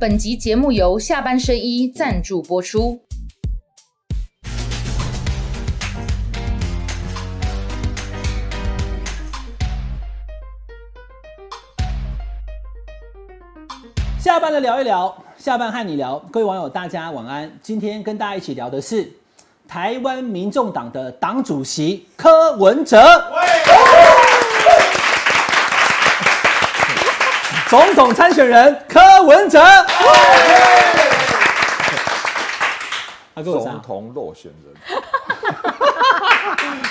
本集节目由下半身衣赞助播出。下班了聊一聊，下班和你聊，各位网友大家晚安。今天跟大家一起聊的是台湾民众党的党主席柯文哲，总统参选人柯文哲，总，统落选人，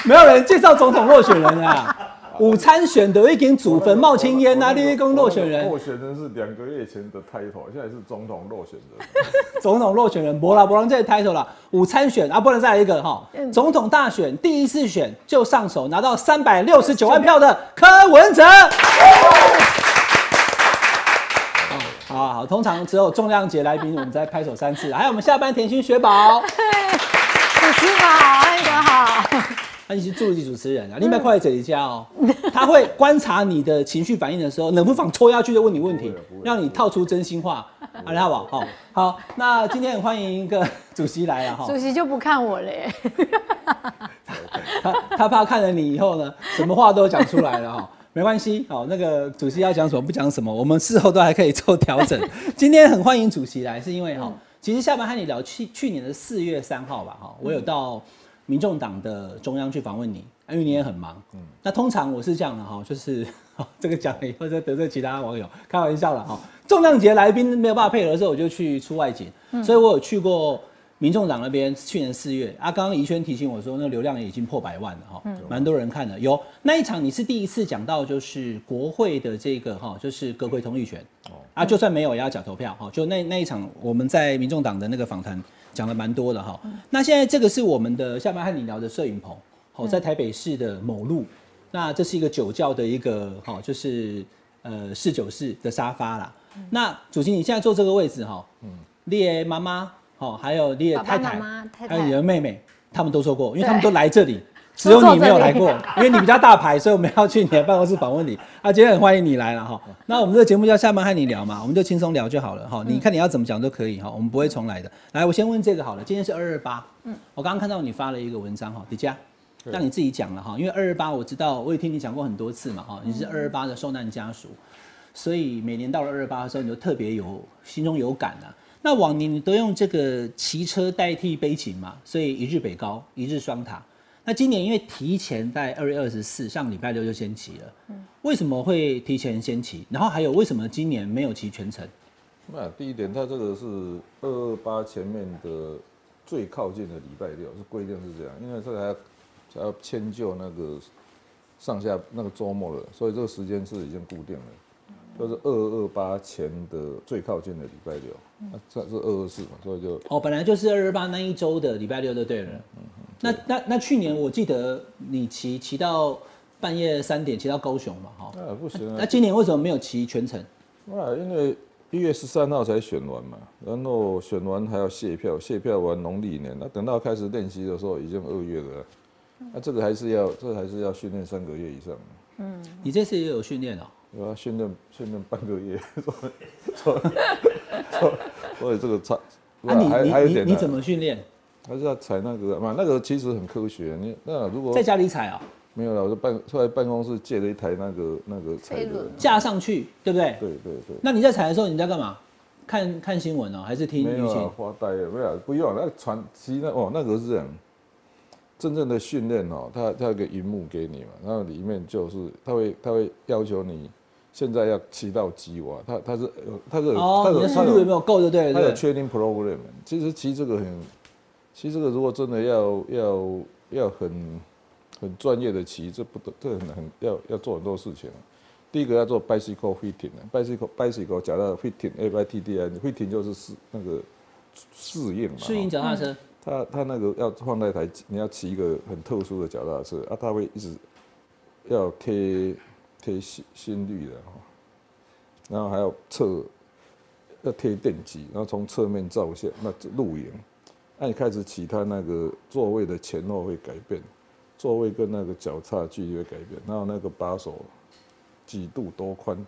没有人介绍总统落选人啊。午餐选的已经祖坟冒青烟啊，立功落选人，落选人是两个月前的 title，现在是总统落选人。总统落选人，博啦博啦，这个 title 啦，午餐选啊，不能再来一个哈，总统大选第一次选就上手，拿到三百六十九万票的柯文哲。好好好，通常只有重量级来宾，我们再拍手三次。还有我们下班甜心雪宝，主持好，那个好，他你是助理主持人啊，另外快来这里家哦，他会观察你的情绪反应的时候，冷不防戳下去就问你问题让你套出真心话，好，好不好？好，好，那今天很欢迎一个主席来了哈。主席就不看我了耶。他他怕看了你以后呢，什么话都讲出来了哈。没关系，好，那个主席要讲什么不讲什么，我们事后都还可以做调整。今天很欢迎主席来，是因为哈，其实下班和你聊去去年的四月三号吧，哈，我有到民众党的中央去访问你，因为你也很忙。嗯，那通常我是这样的哈，就是这个讲了以后再得罪其他网友，开玩笑了哈。重量级的来宾没有办法配合的时候，我就去出外景，所以我有去过。民众党那边去年四月啊，刚刚宜轩提醒我说，那个流量已经破百万了哈，蛮多人看的。有那一场你是第一次讲到就是国会的这个哈，就是阁揆同意权，啊，就算没有也要缴投票哈。就那那一场我们在民众党的那个访谈讲了蛮多的哈。那现在这个是我们的下班和你聊的摄影棚，好，在台北市的某路，那这是一个酒窖的一个哈，就是呃侍酒室的沙发啦。那主席你现在坐这个位置哈，嗯，列妈妈。哦，还有你的太太，还有你的妹妹，他们都说过，因为他们都来这里，只有你没有来过，因为你比较大牌，所以我们要去你的办公室访问你。啊，今天很欢迎你来了哈。那我们这个节目叫下班和你聊嘛，我们就轻松聊就好了哈。你看你要怎么讲都可以哈，我们不会重来的。来，我先问这个好了，今天是二二八，嗯，我刚刚看到你发了一个文章哈，迪迦。让你自己讲了哈，因为二二八我知道，我也听你讲过很多次嘛哈，你是二二八的受难家属，所以每年到了二二八的时候，你就特别有心中有感啊。那往年你都用这个骑车代替悲情嘛，所以一日北高，一日双塔。那今年因为提前在二月二十四，上礼拜六就先骑了，为什么会提前先骑？然后还有为什么今年没有骑全程？那第一点，它这个是二二八前面的最靠近的礼拜六，是规定是这样，因为这个还要还要迁就那个上下那个周末了，所以这个时间是已经固定了，就是二二八前的最靠近的礼拜六，那这是二二四嘛，所以就哦，本来就是二二八那一周的礼拜六就对了。嗯那那那去年我记得你骑骑到半夜三点，骑到高雄嘛，哈。啊不行啊那，今年为什么没有骑全程？啊，因为一月十三号才选完嘛，然后选完还要卸票，卸票完农历年，那等到开始练习的时候已经二月了，那这个还是要，这还是要训练三个月以上，嗯你这次也有训练哦。有啊训练训练半个月，所以这个差，啊，你还还有一点呢你你你怎么训练？还是要踩那个嘛，那个其实很科学，你那如果在家里踩啊，没有了，我就办出来办公室借了一台那个那个踩的架上去，对不对？对对对。那你在踩的时候你在干嘛？看看新闻哦，还是听没有啊？，发呆了，没有，不用那个传，其实那哦，那个是这样，真正的训练哦，它它有个荧幕给你嘛，然后里面就是它会它会要求你现在要骑到几瓦，他他是有它是有哦，它你的速度有没有够就对了，它有对不对。training program，其实骑这个很，其实这个如果真的要要要很很专业的骑，这不得这很很要要做很多事情。第一个要做 bicycle fitting，bicycle bicycle 脚踏 fitting，A Y T D I，fitting 就是适那个适应嘛。适应脚踏车，它它那个要放在台，你要骑一个很特殊的脚踏车啊，它会一直要贴贴心心率的哈，然后还要侧要贴电机，然后从侧面照相，那露营。那你开始骑，它那个座位的前后会改变，座位跟那个脚踏距离会改变，然后那个把手几度多宽，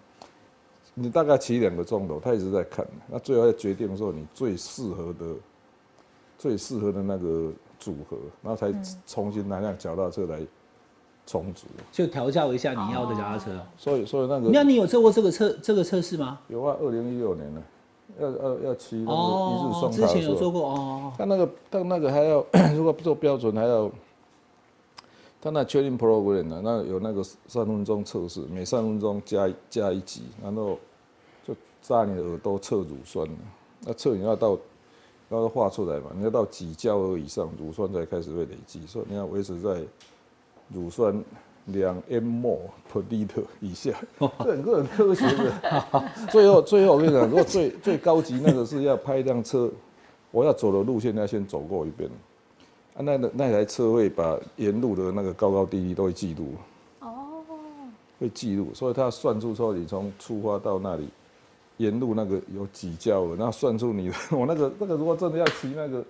你大概骑两个钟头，他一直在看，那最后要决定说你最适合的、最适合的那个组合，然后才重新拿辆脚踏车来重组。就调教一下你要的脚踏车。所以，所以那个那你有做过这个测这个测试吗？有啊，二零一六年呢，要要要骑那个一日哦，双之前有做过哦。但那个但那个还要 如果不做标准还要。他那确定 program 呢？那有那个三分钟测试，每三分钟加加一级，然后就扎你的耳朵测乳酸。那测你要到要画出来嘛？你要到几焦耳以上，乳酸才开始会累积，所以你要维持在乳酸两 mmol per liter 以下，这很个很科学的。最后最后我跟你讲，如果最最高级那个是要拍一辆车，我要走的路线要先走过一遍。啊，那那那台车会把沿路的那个高高低低都会记录，哦，会记录，所以他算出说你从出发到那里，沿路那个有几焦了，然后算出你的，我那个那个如果真的要骑那个，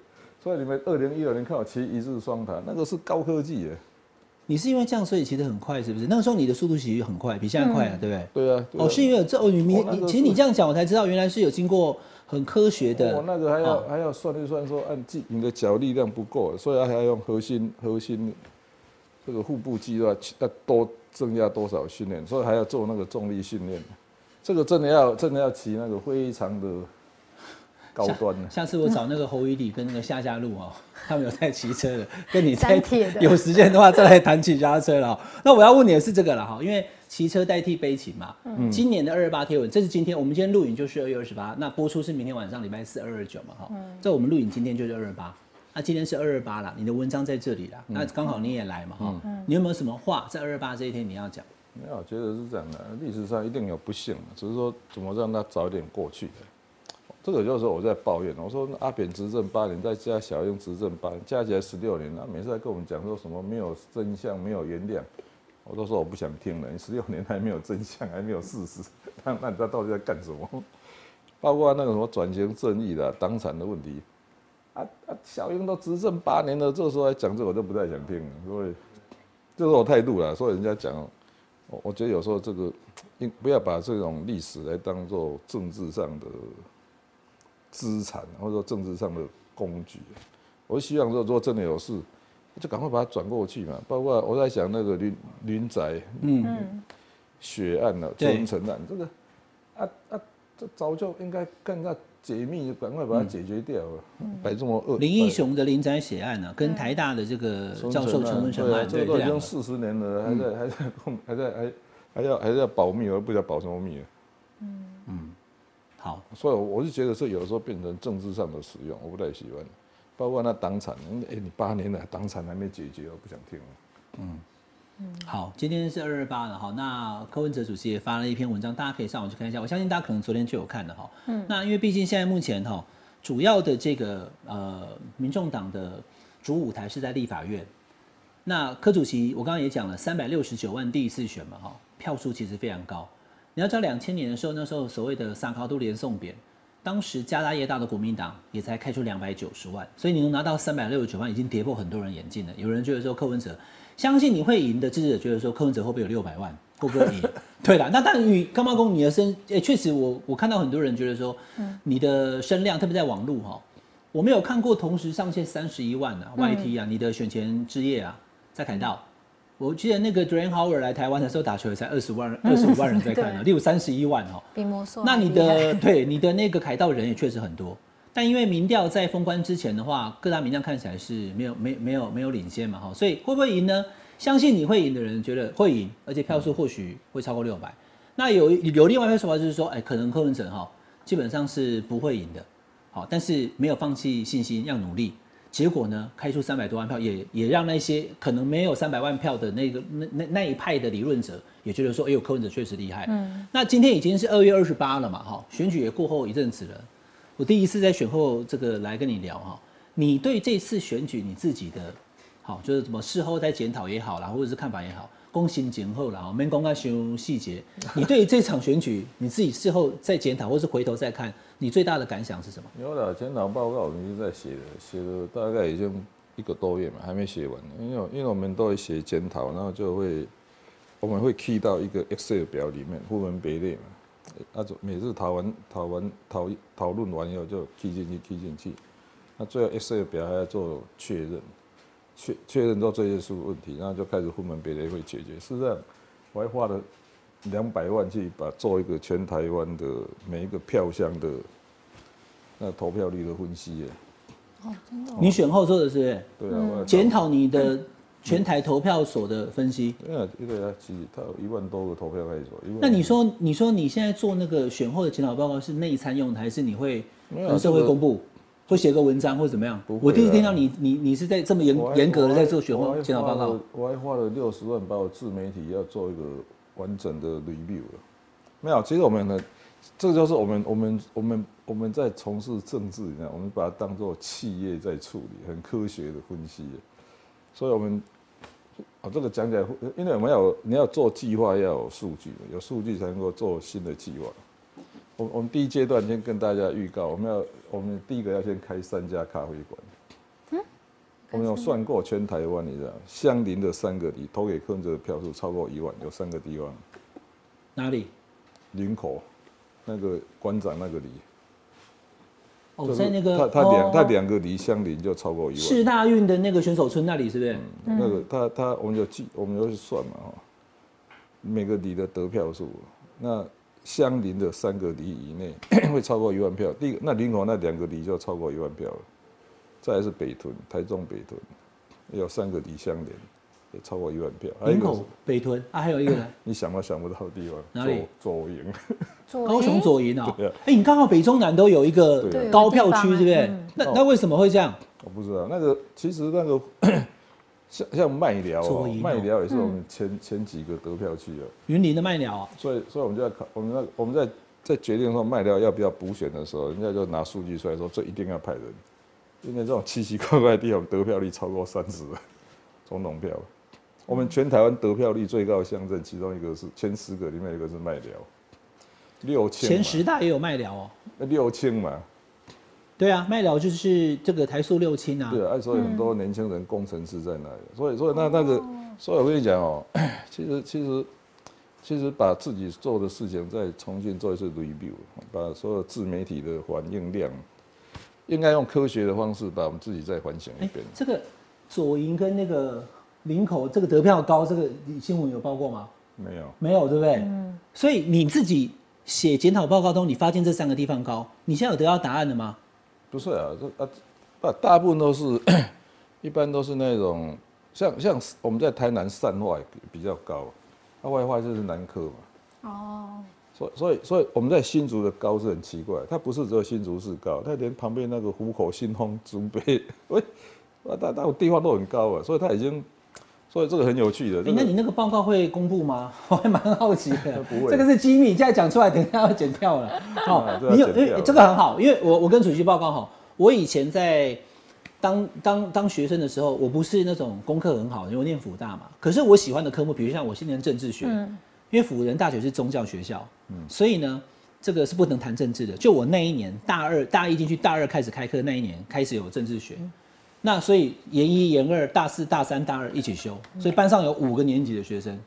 所以你们二零一二年看我骑一日双塔，那个是高科技耶。你是因为这样所以骑得很快是不是？那个时候你的速度其实很快，比现在快啊，对不对？对啊，哦，是因为有这哦，你你其实你这样讲，我才知道原来是有经过很科学的。我那个还要、哦还要算一算，说按自你的脚力量不够，所以还要用核心核心这个腹部肌肉要多增加多少训练，所以还要做那个重力训练。这个真的要真的要骑那个非常的高端的。下次我找那个侯一礼跟那个夏家路哦，他们有在骑车的，跟你在 有时间的话再来谈骑脚踏车了哦。那我要问你的是这个了哈，因为骑车代替悲情嘛。嗯今年的二二八贴文，这是今天我们今天录影就是二月二十八，那播出是明天晚上礼拜四二二九嘛哈。嗯这我们录影今天就是二二八，那今天是二二八啦，你的文章在这里啦，嗯那刚好你也来嘛哈。你有没有什么话在二二八这一天你要讲？没有，我觉得是这样的，历史上一定有不幸，只是说怎么让它早一点过去的。这个就是我在抱怨，我说阿扁执政八年，再加小英执政八年，加起来十六年了，每次在跟我们讲说什么没有真相，没有原谅，我都说我不想听了。你十六年还没有真相，还没有事实，那那你他到底在干什么？包括那个什么转型正义的党产的问题，啊啊，小英都执政八年了，这时候还讲这，我就不太想听了。所以这是我态度啦。所以人家讲，我我觉得有时候这个应不要把这种历史来当做政治上的资产，或者说政治上的工具。我希望说，如果真的有事，就赶快把它转过去嘛。包括我在想那个林林宅嗯，血案了、对春城案，这个啊啊，这早就应该更加解密，赶快把它解决掉了。摆这么恶，林义雄的林宅血案呢，跟台大的这个教授城陈文成案，这个都已。经四十年了，还在还在控，还在还还要还在保密，而不知道保什么密了。好，所以我是觉得这有的时候变成政治上的使用，我不太喜欢。包括那党产，哎、你八年了，党产还没解决，我不想听了。好，今天是二二八了哈。那柯文哲主席也发了一篇文章，大家可以上网去看一下。我相信大家可能昨天就有看了哈。嗯。那因为毕竟现在目前哈，主要的这个呃，民众党的主舞台是在立法院。那柯主席，我刚刚也讲了，三百六十九万第一次选嘛哈，票数其实非常高。你要知道，两千年的时候，那时候所谓的萨卡都连送扁，当时家大业大的国民党也才开出两百九十万，所以你能拿到三百六十九万，已经跌破很多人眼镜了。有人觉得说柯文哲相信你会赢的支持者觉得说柯文哲会不会有六百万，够不够赢？对啦，那但与干妈公你的声，诶、确实我我看到很多人觉得说，你的声量，特别在网络哈，我没有看过同时上线三十一万啊、YT 啊，你的选前之夜啊，在凯道。我记得那个 Dwayne Howard 来台湾的时候打球也才二十万二十五万人在看呢，对例如三十一万哦。比魔兽那你的对你的那个凯道人也确实很多，但因为民调在封关之前的话，各大民调看起来是没有没没有没有领先嘛哈，所以会不会赢呢？相信你会赢的人觉得会赢，而且票数或许会超过六百。那有有另外一个说法就是说，哎，可能柯文哲哈基本上是不会赢的，好，但是没有放弃信心，要努力。结果呢，开出三百多万票，也也让那些可能没有三百万票的那个那那那一派的理论者也觉得说，哎呦，柯文哲确实厉害。嗯，那今天已经是二月二十八了嘛，哈，选举也过后一阵子了。我第一次在选后这个来跟你聊哈，你对这次选举你自己的，好，就是怎么事后再检讨也好啦，或者是看法也好，公行检后啦，没公开形容细节。你对这场选举你自己事后再检讨，或是回头再看，你最大的感想是什么？有了检讨报告，我们一直在写的，写了大概已经一个多月嘛，还没写完。因为因为我们都会写检讨，然后就会我们会 key 到一个 Excel 表里面，分门别类嘛。啊，就每次讨完讨完讨讨论完以后就 key 进去 key 进去，那最后 Excel 表还要做确认，确确认到这些是问题，然后就开始分门别类会解决。事实上，我还花了两百万去把做一个全台湾的每一个票箱的那投票率的分析耶。哦，真的哦。你选后做的是不是？对啊，检讨你的全台投票所的分析。因为一个呀，其实它有一万多个投票开始做。那你说，你说你现在做那个选后的检讨报告是内参用的，还是你会跟社会公布，会写个文章或怎么样不？我第一次听到你，你你是在这么严严格的在做选后检讨报告。我还花了六十万把我自媒体要做一个完整的 review 了。没有，其实我们呢，这个就是我们我们我们我们在从事政治，你知道，我们把它当做企业在处理，很科学的分析。所以我们啊，这个讲起来，因为我们要你要做计划要有数据，有数据才能够做新的计划。我我们第一阶段先跟大家预告，我们要我们第一个要先开三家咖啡馆。我们有算过全台湾，你知道，相邻的三个里投给柯文哲的票数超过一万，有三个地方，哪里？林口那个馆长那个里，哦，就是在那个他他两哦他两个里相邻就超过一万。是大运的那个选手村那里是不是？那个他他我们就计，我们就去算嘛哈，每个里的得票数，那相邻的三个里以内 会超过一万票。第一个，那林口那两个里就超过一万票了，再来是北屯，台中北屯有三个里相连，也超过一万票。林口、北屯啊，还有一个呢，你想都想不到的地方，哪里左左营，左高雄左营啊。哎，你刚好北中南都有一个高票区，对不对嗯？哦那那为什么会这样？我不知道那个其实那个 像像麦寮哦，左营哦麦寮也是我们前前几个得票区啊。云林的麦寮啊，所以，所以我们就在考，我们那我们在在决定说卖掉要不要补选的时候，人家就拿数据出来说，这一定要派人，因为这种奇奇怪怪的地方得票率超过三十，总统票。我们全台湾得票率最高的乡镇，其中一个是前十个里面有一个是麦寮，六千前十大也有麦寮哦。那六千嘛，对啊，麦寮就是这个台塑六轻啊。对啊，所以很多年轻人工程师在那里，所以所以那那个，所以我跟你讲哦，其实其实其实把自己做的事情再重新做一次 review，把所有自媒体的反应量，应该用科学的方式把我们自己再反省一哎遍。，这个左营跟那个林口这个得票高，这个新闻有报过吗？没有，没有，对不对？嗯所以你自己写检讨报告中，你发现这三个地方高，你现在有得到答案了吗？不是啊，这啊啊，大部分都是 一般都是那种像像我们在台南善化比较高，那外化就是南科嘛。哦，所以所以所以我们在新竹的高是很奇怪，它不是只有新竹市高，它连旁边那个湖口、新丰、竹北，喂，啊，它它地方都很高啊，所以它已经，所以这个很有趣的。那你那个报告会公布吗？我还蛮好奇的。不会这个是机密，现在讲出来，等一下要剪掉了。哦啊这要你有这个很好，因为我我跟主席报告哈，我以前在当当当学生的时候，我不是那种功课很好，因为我念辅大嘛。可是我喜欢的科目，比如像我现在念政治学，因为辅仁大学是宗教学校，所以呢，这个是不能谈政治的。就我那一年大二大一进去，大二开始开课那一年开始有政治学。那所以研一、研二、大四、大三、大二一起修，所以班上有五个年级的学生。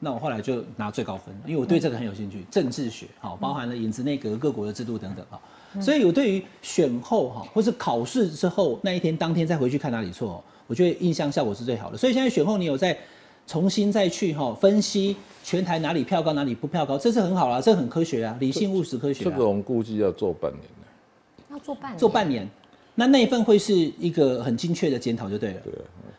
那我后来就拿最高分，因为我对这个很有兴趣，政治学好，包含了影子内阁、各国的制度等等哈。所以我对于选后哈，或是考试之后那一天当天再回去看哪里错，我觉得印象效果是最好的。所以现在选后你有在重新再去哈分析全台哪里票高哪里不票高，这是很好啦，这很科学啊，理性务实科学、啊。这个我们估计要做半年的，要做半年做半年，那那一份会是一个很精确的检讨就对了。对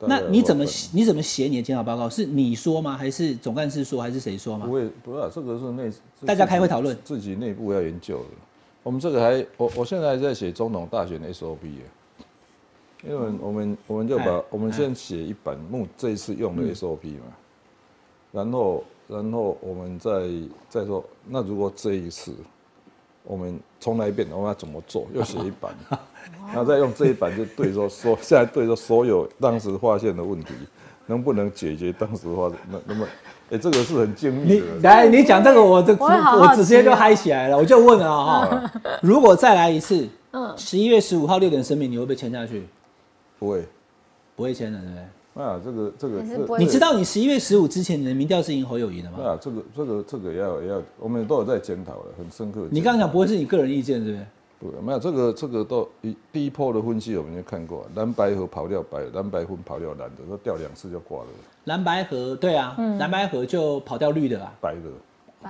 那你怎么你怎么写你的检讨报告？是你说吗？还是总干事说？还是谁说吗不？会，不是、啊，这个是内大家开会讨论自己内部要研究的。我们这个还，我我现在还在写中农大选的 SOP 耶，因为我们我们就把哎我们先写一版目这一次用的 SOP 嘛，然后然后我们再再说，那如果这一次我们重来一遍，我们要怎么做？又写一版，然后再用这一版就对着说，现在对着所有当时发现的问题，能不能解决当时发那那么，哎、这个是很精密你的。来，你讲这个，我这我直接就嗨起来了。我就问了哈，如果再来一次，嗯十一月十五号六点声明，你会不会签下去？不会，不会签的，对不对？啊，这个这个这还是你知道你十一月十五之前你的民调是赢侯友谊的吗？啊，这个这个这个也要也要，我们都有在检讨了，很深刻。你刚刚讲不会是你个人意见，对不对？不没有这个这个都一第一波的分析我们就看过，蓝白河跑掉白，蓝白分跑掉蓝的，都掉两次就挂了，蓝白河对啊，蓝白河就跑掉绿的啊。白的。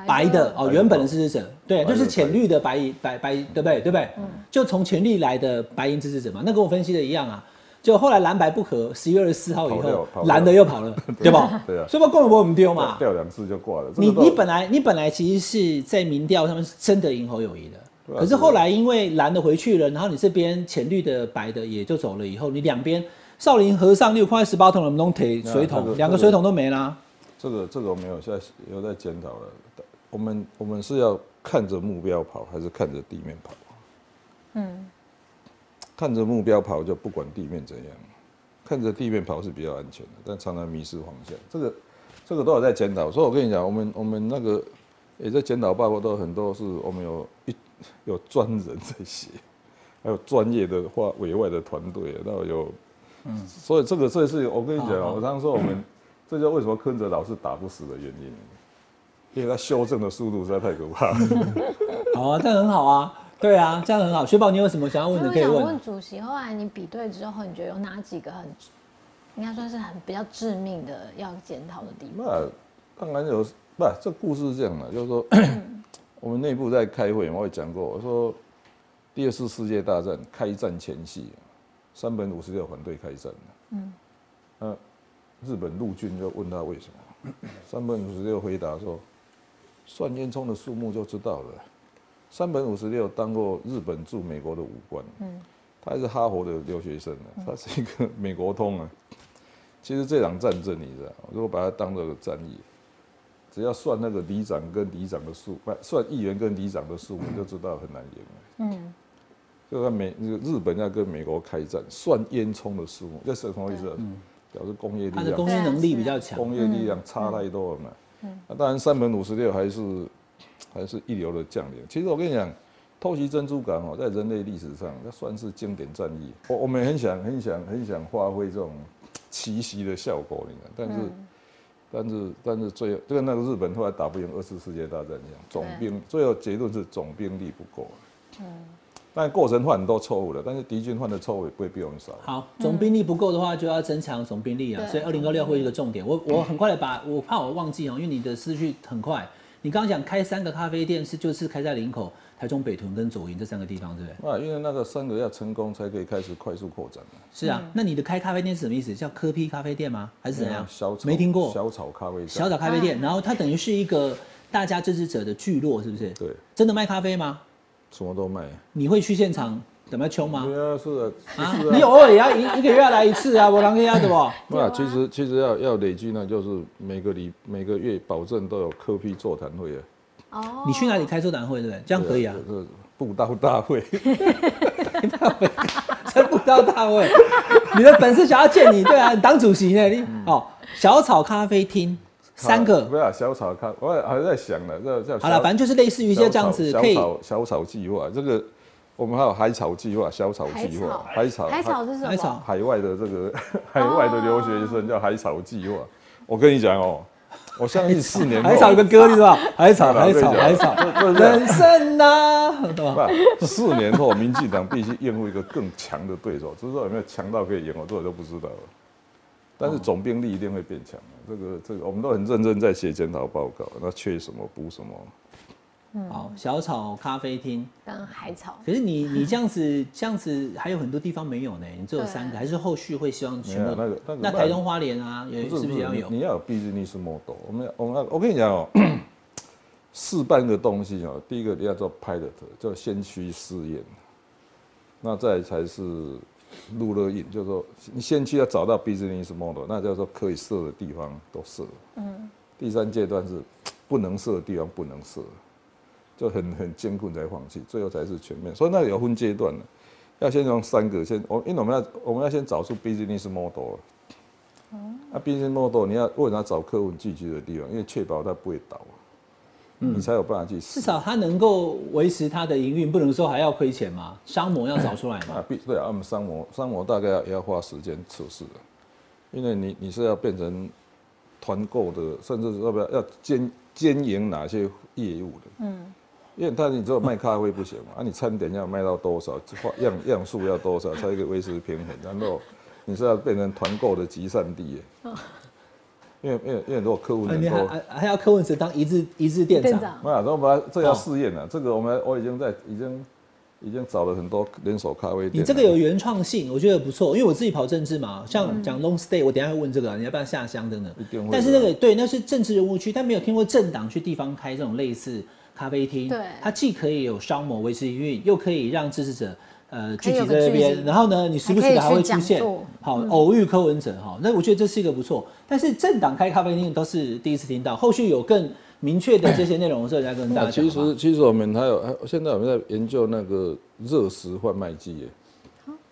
白的哦，原本的支持者，对，就是浅绿的白银白白，对不对？对不对？就从浅绿来的白银支持者嘛，那跟我分析的一样啊。就后来蓝白不合，十一月二十四号以后蓝的又跑了，对吧？对啊所以不共和国我们丢嘛。掉两次就挂了。你你本来你本来其实是在民调上面是真的赢侯友谊的，可是后来因为蓝的回去了，然后你这边浅绿的白的也就走了以后，你两边少林和尚六块十八桶，我们弄铁水桶，两个水桶都没啦。这个这个我们有现在有在检讨了。我们我们是要看着目标跑，还是看着地面跑？嗯，看着目标跑就不管地面怎样，看着地面跑是比较安全的，但常常迷失方向。这个这个都有在检讨，所以我跟你讲，我们我们那个也在检讨报告都很多是我们有一有专人在写，还有专业的话委外的团队，然后有，嗯，所以这个这是我跟你讲，我常常说我们这就为什么柯哲老是打不死的原因，因为他修正的速度实在太可怕了。好啊，这样很好啊，对啊，这样很好。雪宝，你有什么想要问的我想可以问问主席，后来你比对之后，你觉得有哪几个很应该算是很比较致命的要检讨的地方？那当然有，不，这故事是这样的，就是说，我们内部在开会，我也讲过，我说第二次世界大战开战前夕，三本五十六反对开战嗯，那日本陆军就问他为什么，三本五十六回答说，算烟囱的数目就知道了。山本五十六当过日本驻美国的武官，嗯，他还是哈佛的留学生呢，他是一个美国通啊。其实这场战争，你知道，如果把它当做个战役，只要算那个里长跟里长的数，不算议员跟里长的数你，就知道很难赢了。嗯，就看美那个日本要跟美国开战，算烟囱的数目，这是什么意思？表示工业力他的量攻击能力比较强。工业力量差太多了嘛。那当然，三本五十六还是还是一流的将领。其实我跟你讲，偷袭珍珠港哦，在人类历史上，那算是经典战役。我我们很想很想很想发挥这种奇袭的效果，你看，但是。但是，但是最后，就跟那个日本后来打不赢二次世界大战一样，总兵最后结论是总兵力不够。嗯，但过程犯很多错误了，但是敌军犯的错误也不会比我们少。好，总兵力不够的话，就要增强总兵力啊。所以二零二六会是一个重点。我我很快的把，我怕我忘记哦，因为你的思绪很快。你刚刚讲开三个咖啡店是就是开在林口、台中北屯跟左营这三个地方，对不对？啊，因为那个三个要成功才可以开始快速扩展嘛。是啊。那你的开咖啡店是什么意思？叫科批咖啡店吗？还是怎样？小草没听过。小草咖啡店小草咖啡店，然后它等于是一个大家支持者的聚落，是不是？对，真的卖咖啡吗？什么都卖。你会去现场怎么穷吗？对啊，是啊。你偶尔也要一一个月要来一次啊，我啷个要的不？那其实其实要要累积呢，就是每个礼每个月保证都有科批座谈会啊。哦，你去哪里开座谈会，对不对？这样可以啊。是布道大会，这不到大会，你的粉丝想要见你，对啊，你当主席呢？你哦，小草咖啡厅三个不个，要小草咖，我还在想呢，这这好了，反正就是类似于一些这样子，小可以草小草计划，这个我们还有海草计划、小草计划、海草海草是什么？海草海外的这个 海外的留学生叫海草计划。我跟你讲哦，我相信四年后海草有个歌，你知道吧？海草，海草，海草，人生呐，对吧？四年后民进党必须应付一个更强的对手，只是说有没有强到可以赢，我这我就不知道了。但是总兵力一定会变强的，这个这个我们都很认真在写检讨报告，那缺什么补什么。好，小草咖啡厅。跟海草。可是你你这样子 这样子还有很多地方没有呢，你只有三个，还是后续会希望全部？那个那个那台东花莲啊，也是是不是要有你？要有 business model。我们我们我跟你讲哦，试办个东西哦，第一个你要做 pilot，叫先驱试验，那再才是入乐印，就是说你先去要找到 business model，那叫做可以设的地方都设。嗯。第三阶段是不能设的地方不能设，就很很艰困才放弃，最后才是全面。所以那个有分阶段的，要先从三个先，我因为我们要我们要先找出 business model。啊，business model 你要为什么要找客户聚集的地方？因为确保它不会倒，你才有办法去。至少它能够维持它的营运，不能说还要亏钱嘛。商模要找出来嘛。啊，必对啊，我们商模商模大概要也要花时间测试的。因为你你是要变成团购的，甚至是要不要要兼兼营哪些业务的，嗯，因为他你只有卖咖啡不行嘛，啊，你餐点要卖到多少，样样数要多少，才可以维持平衡，然后你是要变成团购的集散地耶，因为因为因为如果客户呃你还能够，还还要柯文哲当一日一日店长，没有，然后我们这要试验了，这个我们我已经在已经已经找了很多连锁咖啡店，你这个有原创性，我觉得不错。因为我自己跑政治嘛，像讲 long stay，我等一下会问这个啊，你要不要下乡等等。一定会。的但是那个对，那是政治人物区，但没有听过政党去地方开这种类似咖啡厅。对它既可以有商模维持营运，又可以让支持者。呃，聚集在那边，然后呢，你时不时的还会出现好偶遇柯文哲哈，那我觉得这是一个不错。但是政党开咖啡厅都是第一次听到，后续有更明确的这些内容的时候，再跟大家讲其。实其实我们还有还现在我们在研究那个热食贩卖机耶，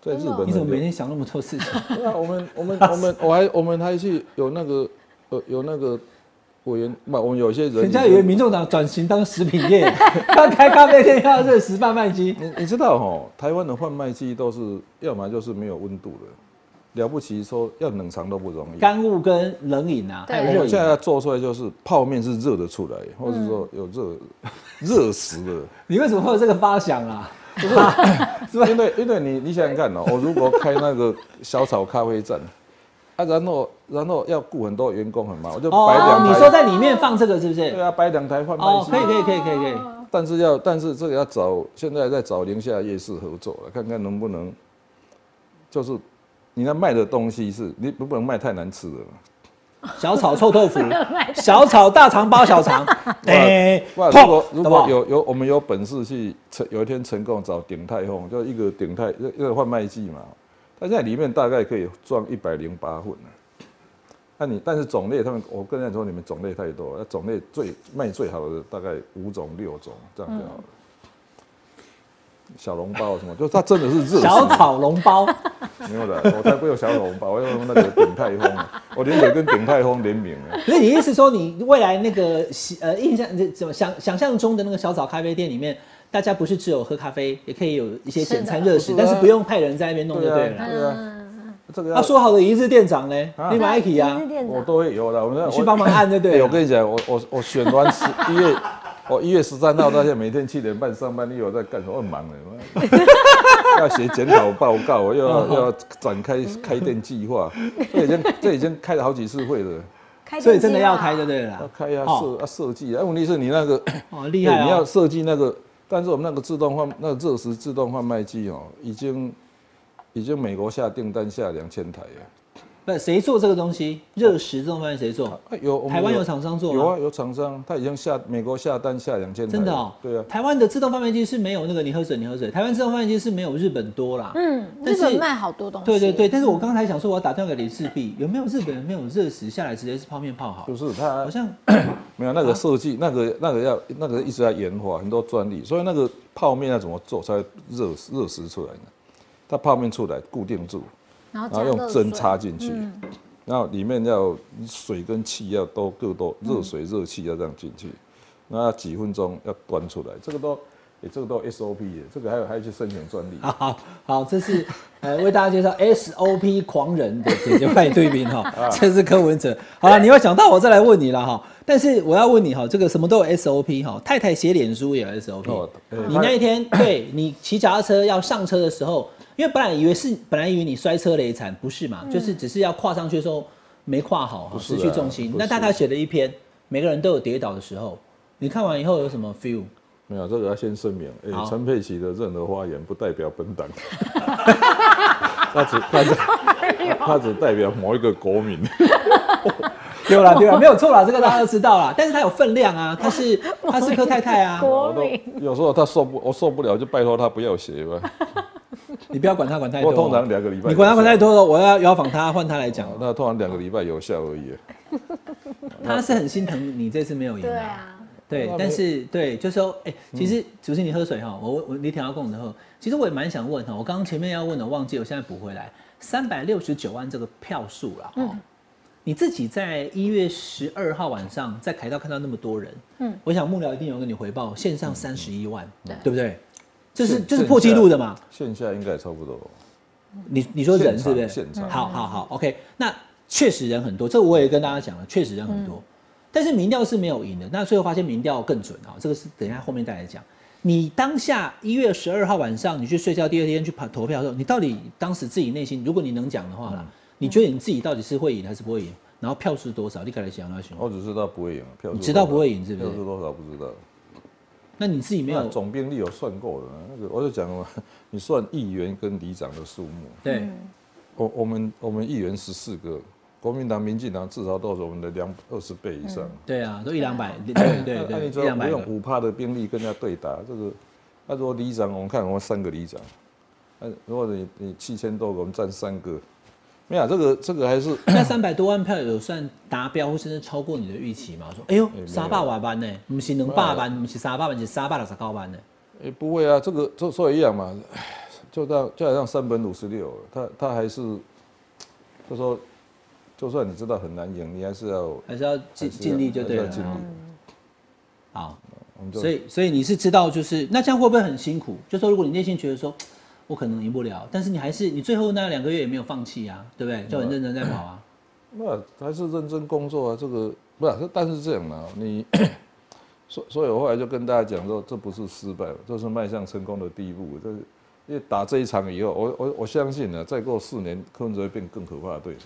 在日本你怎么每天想那么多事情？对 啊，我们我们我们我还我们还去有那个呃有那个委员，不，我们有些人人家以为民众党转型当食品业，要开咖啡店要热食贩卖机。你你知道哈，台湾的贩卖机都是要么就是没有温度的，了不起说要冷藏都不容易。干物跟冷饮啊，对还有热现在要做出来就是泡面是热的出来，或者说有热热食的。你为什么会有这个发想啊？因为因为你你想想看哦、我如果开那个小炒咖啡站，啊，然后然后要雇很多员工很忙，我就摆两哦，台。你说在里面放这个是不是？对啊，摆两台贩卖哦，机。可以可以可以可以可以。但是要但是这个要找现在在找宁夏夜市合作了，看看能不能，就是你那卖的东西是你不不能卖太难吃的嘛。小炒臭豆腐，小炒大肠包小肠，哎，哇，如果如果有有我们有本事去成有一天成功找鼎泰丰，就一个鼎泰一个贩卖机嘛，它现在里面大概可以装一百零八份呢。那你但是种类，他们我跟人家说你们种类太多，那种类最卖最好的大概五种六种这样就好了。小笼包什么，就它真的是热食小炒笼包，没有的，我才不用小笼包，我要用那个鼎泰丰，我连得跟鼎泰丰联名了。所以你意思说你未来那个呃印象这怎么想想象中的那个小炒咖啡店里面，大家不是只有喝咖啡，也可以有一些简餐热食，但是不用派人在那边弄就对了啦。对啊，这个要他说好的一日店长呢，啊？你买 k 啊一日，店长。我都会有的，我们你去帮忙按就对了。哎我跟你讲，我我我选完十 一月，我一月十三号到现在每天七点半上班，你有在干什么？很忙的，要写检讨报告，我又要嗯又要展开开店计划，这已经这已经开了好几次会了，所以真的要开就对了啦。要开啊哦。设啊设计啊，问题是你那个哦，厉害对你要哦！设计那个，但是我们那个自动换那个热食自动贩卖机哦，已经已经美国下订单下两千台了。不，谁做这个东西？热食这种饭谁做？啊有台湾有厂商做有啊，有厂商，他已经下美国下单下两千。真的哦，对啊，台湾的自动贩卖机是没有那个你喝水你喝水，台湾自动贩卖机是没有日本多啦。嗯，但是日本卖好多东西。对对对，但是我刚才想说，我要打电话给李世璧，有没有日本人没有热食下来直接是泡面泡好？就是他好像没有那个设计，那个那个要那个一直在研发很多专利，所以那个泡面要怎么做才会热热食出来呢？它泡面出来固定住，然后用针插进去，嗯然后里面要水跟气要都各都热水热气要这样进去，那要几分钟要端出来，这个都，诶这个都 SOP 耶，这个还有还要去申请专利。好好好，这是呃为大家介绍 SOP 狂人的姐姐派对兵哈，啊这是柯文哲。好了，你要想到我再来问你了哈。但是我要问你哈，这个什么都有 SOP 哈，太太写脸书也有 SOP。你那一天 对你骑脚踏车要上车的时候，因为本来以为是本来以为你摔车累惨，不是嘛？就是只是要跨上去的时候没跨好，失去重心。那大概写了一篇，每个人都有跌倒的时候，你看完以后有什么 feel？没有这个要先声明，哎、好陈佩琪的任何发言不代表本党，他只他只 他只代表某一个国民。对了，对了，没有错啦，这个大家都知道了。但是他有分量啊，他是他是柯太太啊，有时候他受不我受不了，就拜托他不要写吧。你不要管他管太多。我通常两个礼拜，你管他管太，多了，我要邀访他，换他来讲。那通常两个礼拜有效而已。他是很心疼你这次没有赢对啊。啊，对，但是对，就说，哎、其实主席你喝水哈，我我你挺要供的后，其实我也蛮想问哈，我刚刚前面要问的忘记，我现在补回来，三百六十九万这个票数啦，哦，你自己在一月十二号晚上在凯道看到那么多人，嗯，我想幕僚一定有跟你回报，线上三十一万，对对不对？这是这是破纪录的嘛？线下应该也差不多。你你说人是不是？现场好好好，OK。那确实人很多，这我也跟大家讲了，确实人很多，但是民调是没有赢的。那最后发现民调更准啊，这个是等一下后面再来讲。你当下一月十二号晚上，你去睡觉，第二天去跑投票的时候，你到底当时自己内心，如果你能讲的话啦，你觉得你自己到底是会赢还是不会赢？然后票数多少？你敢来想那行？我只知道不会赢，票数你知道不会赢是不是票数多少不知道。那你自己没有那总兵力有算过的，那个我就讲了嘛，你算议员跟里长的数目，对我我们我们议员十四个，国民党、民进党至少都是我们的两二十倍以上。对啊，都一两百，对对那对，不一两百。用五趴的兵力跟人家对打，这个，那如果里长，我们看我们三个里长，那如果你你七千多个，我们占三个，没有啊这个这个还是那三百多万票有算达标，或甚至超过你的预期吗？说，哎呦，没有三百万班呢，不是两百万，不是三百万，是三百六十九万呢。也不会啊，这个就所以一样嘛，唉就到就好像三本五十六，他他还是就说，就算你知道很难赢，你还是要还是要尽尽力就对了。好，所以所以你是知道，就是那这样会不会很辛苦？就说如果你内心觉得说，我可能赢不了，但是你还是你最后那两个月也没有放弃啊，对不对？就很认真在跑啊。那还是认真工作啊，这个不是，但是这样的，你，所所以我后来就跟大家讲说，这不是失败，这是迈向成功的第一步。这因为打这一场以后，我我我相信呢，再过四年，柯文哲会变更可怕的对手，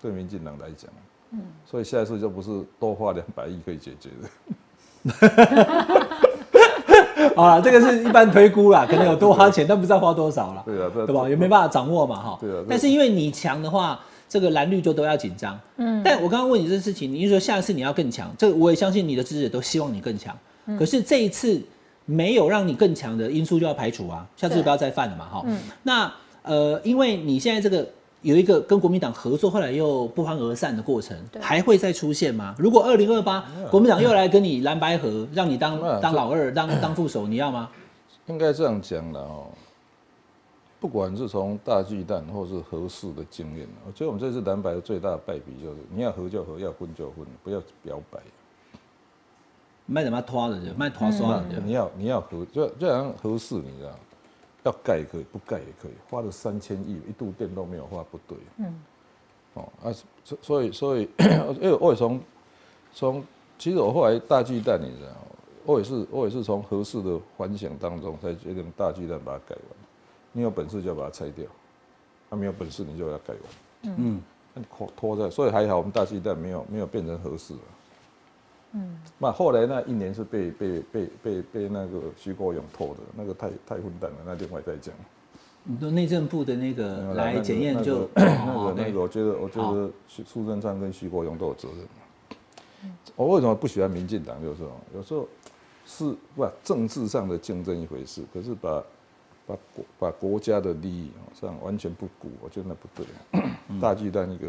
对民进党来讲，嗯，所以下一次就不是多花两百亿可以解决的。好了，这个是一般推估啦，可能有多花钱，但不知道花多少啦。对啊，对吧？也没办法掌握嘛，哈。对啊但是因为你强的话，这个蓝绿就都要紧张。嗯。但我刚刚问你这事情，你是说下一次你要更强？这个我也相信你的支持者都希望你更强。可是这一次没有让你更强的因素就要排除啊，下次就不要再犯了嘛，哈。那呃，因为你现在这个有一个跟国民党合作，后来又不欢而散的过程，对还会再出现吗？如果二零二八国民党又来跟你蓝白合，让你当当老二，当当副手，你要吗？应该这样讲了哦。不管是从大巨蛋或是合适的经验，我觉得我们这次蓝白的最大的败笔就是，你要合就合，要分就分，不要表白。卖怎么拖的就卖拖刷的就。你要你要合，就就好像合适，你知道，要盖也可以，不盖也可以，花了三千亿，一度电都没有花，不对。嗯。哦啊，所所以所以，因为我也从从，其实我后来大巨蛋，你知道，我也是我也是从合适的反省当中才决定大巨蛋把它改完。你有本事就要把它拆掉，他、没有本事你就要改完。嗯，那拖拖在，所以还好我们大巨蛋没有没有变成合适了。嗯，那后来那一年是被被被被被那个徐国勇偷的，那个太太混蛋了，那另外再讲。你说内政部的那个来那个检验就那个 那个，我觉得我觉得苏苏贞昌跟徐国勇都有责任。我为什么不喜欢民进党？就是说有时候是不政治上的竞争一回事，可是把把国把国家的利益哦这样完全不顾，我觉得那不对。大巨蛋一个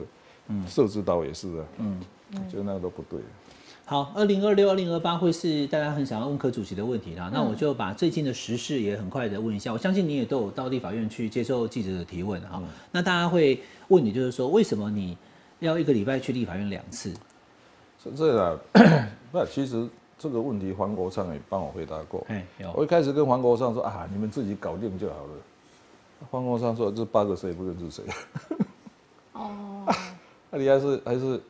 设置岛也是啊，嗯，我觉得那个都不对。好，二零二六、二零二八会是大家很想要问柯主席的问题啦。那我就把最近的时事也很快的问一下。我相信你也都有到立法院去接受记者的提问哈。那大家会问你，就是说为什么你要一个礼拜去立法院两次？是这样啊，那其实这个问题黄国昌也帮我回答过。哎，有我一开始跟黄国昌说啊，你们自己搞定就好了。黄国昌说这八个谁也不认识谁。哦，那你还是还是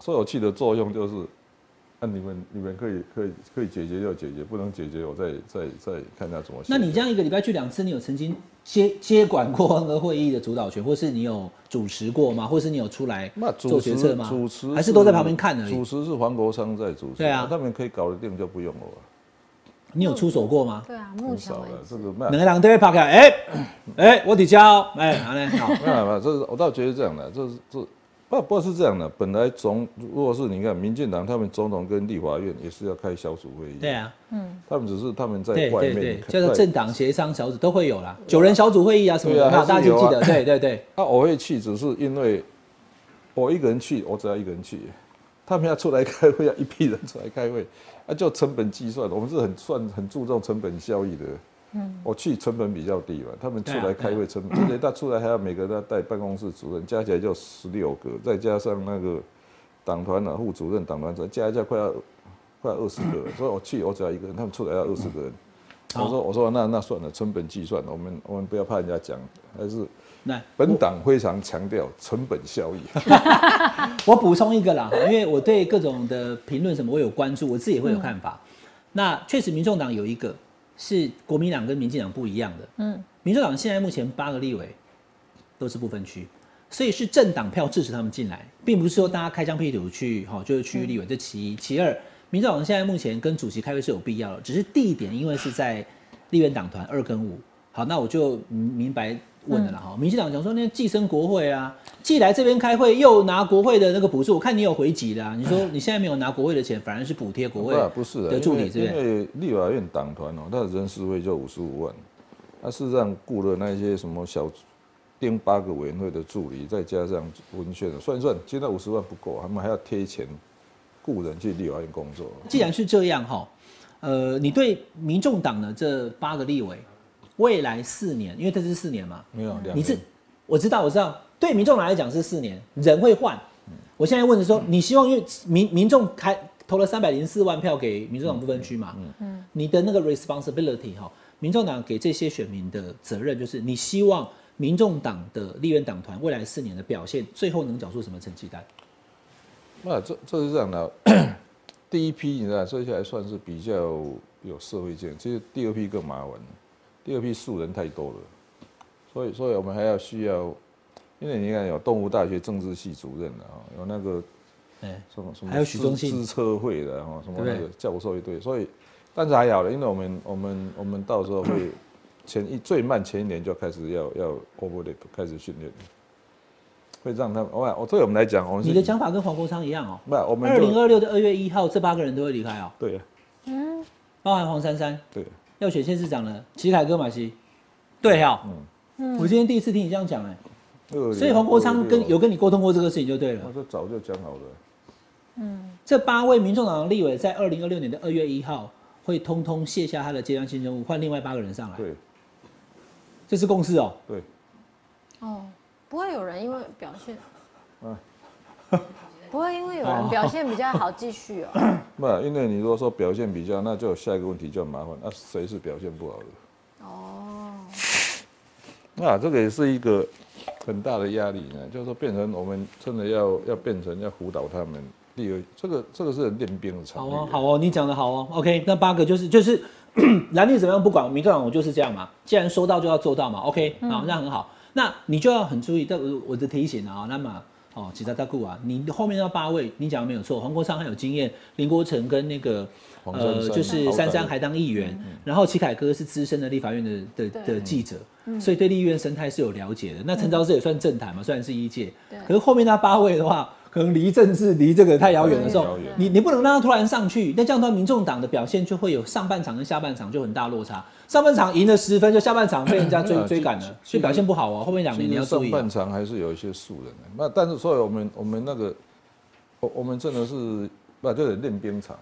说有气的作用就是，那、你们你们可以可以可以解决就解决，不能解决我再再再看他怎么。那你这样一个礼拜去两次，你有曾经接接管过那个会议的主导权，或是你有主持过吗？或是你有出来那做决策吗？主持还是都在旁边看而主？持是黄国昌在主持，对啊他们可以搞得定就不用我了，你有出手过吗？对啊，目很少前为止，了这个那两个人都会跑开，哎哎，我底交，哎，好嘞，好，没有没有，这是我倒觉得这样的，这是这不不是这样的。本来总如果是你看民进党他们总统跟立法院也是要开小组会议，对啊，嗯他们只是他们在外面对对，看叫做在政党协商小组都会有啦，九人小组会议啊什么的，大家就记得，对对对，啊，我会去，只是因为我一个人去，我只要一个人去，他们要出来开会，要一批人出来开会，啊，就成本计算，我们是很算很注重成本效益的。嗯，我去成本比较低嘛，他们出来开会成本，而且他出来还要每个人要带办公室主任，加起来就十六个，再加上那个党团啊副主任、党团长，加一加快要快二十个，所以我去我只要一个人，他们出来要二十个人，好。我说我说那那算了，成本计算，我们我们不要怕人家讲，还是来，本党非常强调成本效益。我补充一个啦，因为我对各种的评论什么我有关注，我自己也会有看法。那确实，民众党有一个是国民党跟民进党不一样的。嗯，民主党现在目前八个立委都是不分区，所以是政党票支持他们进来，并不是说大家开疆辟土去哈，就是区域立委。这其一，其二，民主党现在目前跟主席开会是有必要的，只是地点因为是在立院党团二跟五。好，那我就明明白问的啦哈。民进党讲说那寄生国会啊，既来这边开会又拿国会的那个补助，我看你有回击的啊。你说 你现在没有拿国会的钱，反而是补贴国会不不是的的助理，因为是不是？因为立法院党团哦，他的人事费就五十五万，他事实上雇了那些什么小丁八个委员会的助理，再加上文宣的，算一算，现在五十万不够，他们还要贴钱雇人去立法院工作。既然是这样哈，呃，你对民众党的这八个立委，未来四年，因为这是四年嘛，没有两你是，我知道我知道，对民众党来讲是四年，人会换。我现在问的说，你希望因为民民众开投了三百零四万票给民众党不分区嘛，嗯，你的那个 responsibility 哈，民众党给这些选民的责任就是，你希望民众党的立院党团未来四年的表现，最后能缴出什么成绩单？那这这是这样的，第一批你知道，这些还算是比较有社会经验，其实第二批更麻烦。了，第二批素人太多了，所以所以我们还要需要，因为你看有动物大学政治系主任的啊，有那个哎，什么什么还有许宗信。资车会的哈，什么那个教授一堆，所以但是还好了，因为我们我们我们到时候会 前一最慢前一年就开始要要 overlap 开始训练，会让他们我我对我们来讲，我们是你的讲法跟黄国昌一样哦、不我们二零二六的二月一号，这八个人都会离开哦、对呀包含黄珊珊。对呀。要选县市长了，齐凯哥马西，对哈、嗯。我今天第一次听你这样讲哎、所所以黄国昌跟有跟你沟通过这个事情就对了我。说早就讲好了，这八位民众党的立委在二零二六年的二月一号会通通卸下他的阶段性任务，换另外八个人上来，对。这是共识哦、对，哦，不会有人因为表现，嗯 不会因为有人表现比较好继续哦。不，因为你如果说表现比较，那就下一个问题就很麻烦，那谁是表现不好的？哦，那这个也是一个很大的压力呢，就是说变成我们真的要要变成要辅导他们。第二，这个这个是练兵的场。好哦，好哦，你讲的好哦。OK，那八个就是就是 蓝绿怎么样不管，民进党我就是这样嘛。既然说到就要做到嘛。OK，好，那很好。那你就要很注意，这我我的提醒啊。那么哦，其他大库啊，你后面那八位，你讲的没有错。黄国昌很有经验，林国成跟那个黄珊珊就是珊珊还当议员，然后齐凯哥是资深的立法院的的的记者，所以对立院生态是有了解的。那陈昭志也算政坛嘛，虽然是一届，可是后面那八位的话，可能离政治离这个太遥远的时候你你不能让他突然上去，那这样的话，民众党的表现就会有上半场跟下半场就很大落差。上半场赢了十分，就下半场被人家追追赶了，所以表现不好哦。后面两年你要注意上半场还是有一些素人的，那但是所以我们我们那个，我我们真的是不就得练兵场，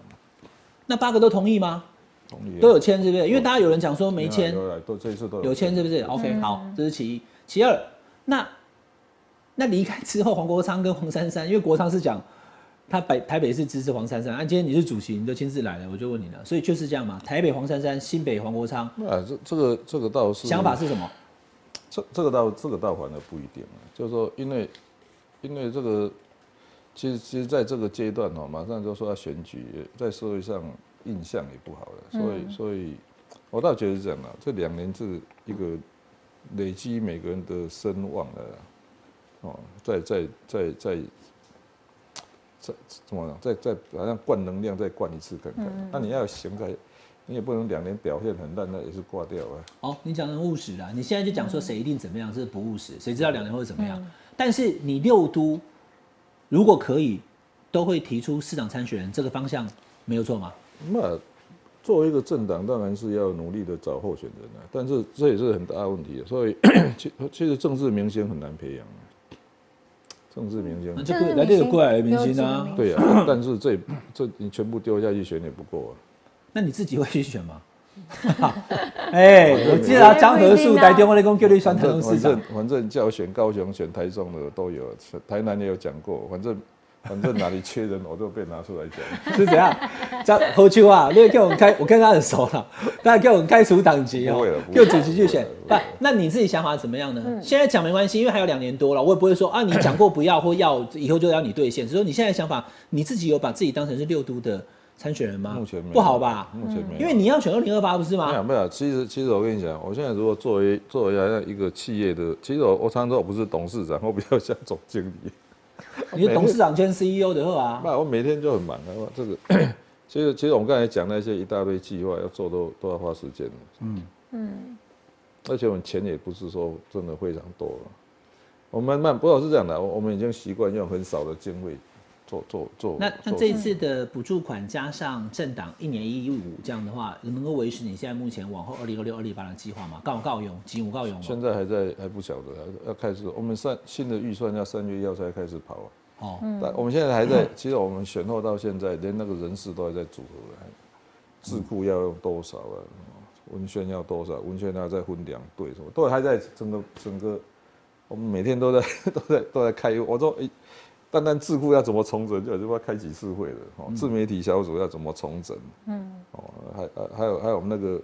那八个都同意吗？同意啊都有签是不是？因为大家有人讲说没签，有这一次都有签是不是？OK，好，这是其一。其二，那那离开之后，黄国昌跟黄珊珊，因为国昌是讲他北台北是支持黄珊珊，啊，今天你是主席，你都亲自来了，我就问你了，所以就是这样嘛。台北黄珊珊，新北黄国昌，啊，这这个这个倒是想法是什么？这这个倒这个倒反而不一定了，就是说，因为因为这个，其实其实在这个阶段哦，马上就说要选举，在社会上印象也不好了，所以、所以，我倒觉得是这样的，这两年是一个累积每个人的声望了啦，哦，再再再再再怎么讲，再再好像灌能量再灌一次看看，那你要有形态，你也不能两年表现很烂，那也是挂掉啊。哦，你讲的务实啊，你现在就讲说谁一定怎么样，这是不务实，谁知道两年会怎么样？但是你六都如果可以，都会提出市长参选人这个方向，没有错吗？那作为一个政党，当然是要努力的找候选人啊，但是这也是很大问题啊，所以 其其实政治明星很难培养啊，政治明星。那就政治过来这个过来的明星啊对啊，但是这这你全部丢下去选也不够啊。那你自己会去选吗？哎，我记得张和树打电话来讲叫你选反台中市长正反正，反正叫选高雄、选台中的都有，台南也有讲过，反正反正哪里缺人，我都被拿出来讲。是怎样？叫何秋啊？那个叫我们开，我跟他很熟了，大 家叫我们开除党籍哦不会了，不会就主席去选。那你自己想法怎么样呢？现在讲没关系，因为还有两年多了，我也不会说啊，你讲过不要或要，以后就要你兑现。只是说你现在想法，你自己有把自己当成是六都的参选人吗？目前没有不好吧？目前没有，因为你要选二零二八不是吗没有吗？没有。其实其实我跟你讲，我现在如果作为作为一个企业的，其实我我常常说我不是董事长，我比较像总经理。你是董事长兼 CEO 的后啊？那我每天就很忙啊，我这个其实其实我们刚才讲那些一大堆计划要做都都要花时间的，嗯嗯，而且我们钱也不是说真的非常多了，我们慢不过是这样的，我我们已经习惯用很少的经费做做做。那那这一次的补助款加上政党一年一五这样的话，能够维持你现在目前往后二零二六、二零八的计划吗？告告用，几五告用吗？现在还在还不晓得，要开始我们三新的预算要三月一号才开始跑啊。哦，但我们现在还在，其实我们选后到现在，连那个人事都还在组合了，智库要用多少啊？文宣要多少？文宣要再分两队，什么都还在整个整个，我们每天都在 都在都在开。我说，诶，单单智库要怎么重整，就就要开几次会了。哦，自媒体小组要怎么重整？嗯，哦，还还还有还有我们那个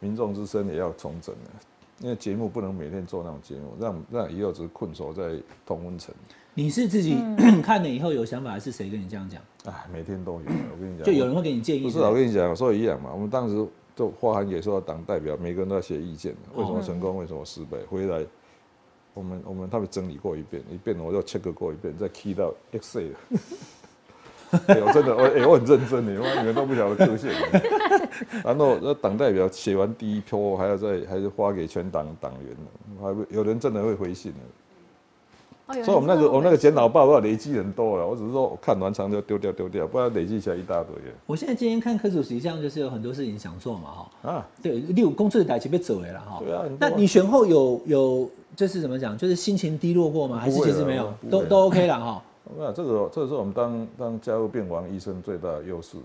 民众之声也要重整的，因为节目不能每天做那种节目，让让以后只是困守在同温层。你是自己 看了以后有想法，还是谁跟你这样讲？哎，每天都有，我跟你讲，就有人会给你建议？不是啊，我跟你讲，说一样嘛。我们当时就发函给所有党代表，每个人都要写意见，为什么成功，为什么失败，回来我们我们他们整理过一遍，一遍我就 check 过一遍，再 key 到 Excel。哎我真的，我哎、我很认真的，哇，你们都不晓得个性。然后那党代表写完第一波，还要再还是发给全党党员呢，还会有人真的会回信的。哦所以我们那个我们那个检讨报告累积很多了，我只是说我看完长就丢掉丢掉，不然累积起来一大堆我现在今天看科主席，这样就是有很多事情想做嘛，哈。啊。对，例如公司的代级被走了啦，哈。对啊那你选后有有就是怎么讲，就是心情低落过吗？还是其实没有，都都 OK 了哈。那这个这是我们当当加入病房医生最大的优势。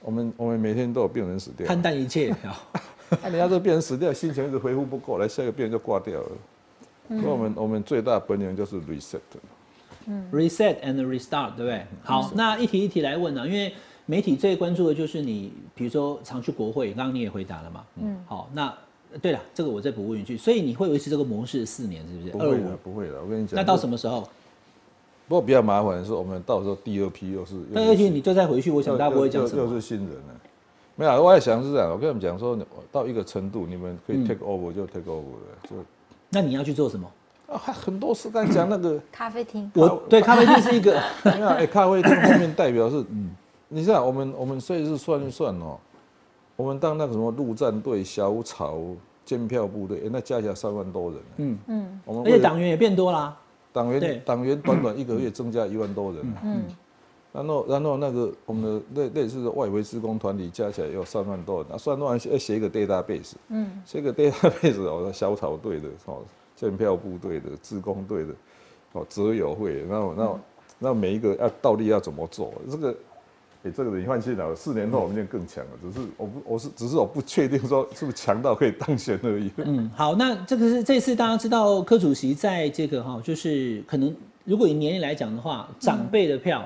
我们我们每天都有病人死掉，看淡一切，好那人家这病人死掉，心情一直恢复不过来，下一个病人就挂掉了。所以我们我们最大本领就是 reset。reset and restart，对不对？好，那一题一题来问呢、因为媒体最关注的就是你，比如说常去国会，刚刚你也回答了嘛。嗯，好，那对了，这个我再补问一句，所以你会维持这个模式四年，是不是？不会的，不会的，我跟你讲。那到什么时候？不过比较麻烦的是，我们到时候第二批又是那而且你就再回去，我想大家不会讲什么。又又是新人了。没有，我在想是这样，我跟你们讲说，到一个程度，你们可以 take over 就 take over 了，就那你要去做什么？啊，还很多事。刚才讲那个，咖啡厅，我对咖啡厅是一个，没有，哎，咖啡厅后面代表是，嗯，你想我们我们所以是算一算哦，我们当那个什么陆战队、小草、监票部队，哎那加起来三万多人，嗯。嗯。我们而且党员也变多啦。党对。员党员短短一个月增加一万多人，嗯，然后然后那个我们的类类似的外围施工团体加起来有三万多人，那，三万要写一个 database，嗯，写一个 database 哦，小草队的哦，建票部队的、自工队的，哦，泽友会，然后然后然后每一个要到底要怎么做，这个。哎、这个你放心了，四年后我们就更强了。只是我不，我是只是我不确定说是不是强到可以当选而已。嗯，好，那这个是这次大家知道柯主席在这个哈，就是可能如果以年龄来讲的话，长辈的票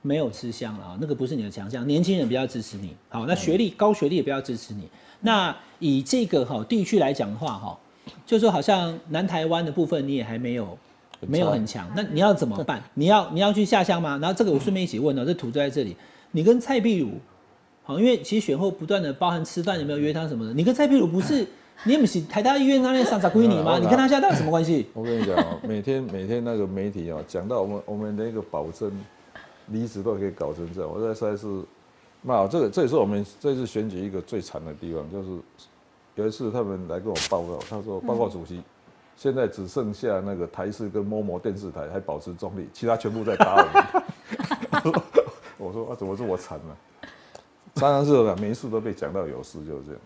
没有吃香了啊，那个不是你的强项，年轻人比较支持你。好，那学历高学历也比较支持你。那以这个哈地区来讲的话哈，就说好像南台湾的部分你也还没有没有很强，那你要怎么办？你要你要去下乡吗？然后这个我顺便一起问哦，这图就在这里，你跟蔡壁如。好，因为其实选后不断的包含吃饭有没有约他什么的，你跟蔡壁如不是，你也不是台大医院那边上啥归你吗？你跟他现在到底什么关系？我跟你讲哦，每天每天那个媒体哦，讲到我们我们那个保证离职都可以搞成这样，我在实在是，那这个这也是我们这次选举一个最惨的地方，就是有一次他们来跟我报告，他说报告主席，现在只剩下那个台视跟某某电视台还保持中立，其他全部在打我们。我说啊，怎么是我惨呢、常常是的，每一次都被讲到有事，就是这样。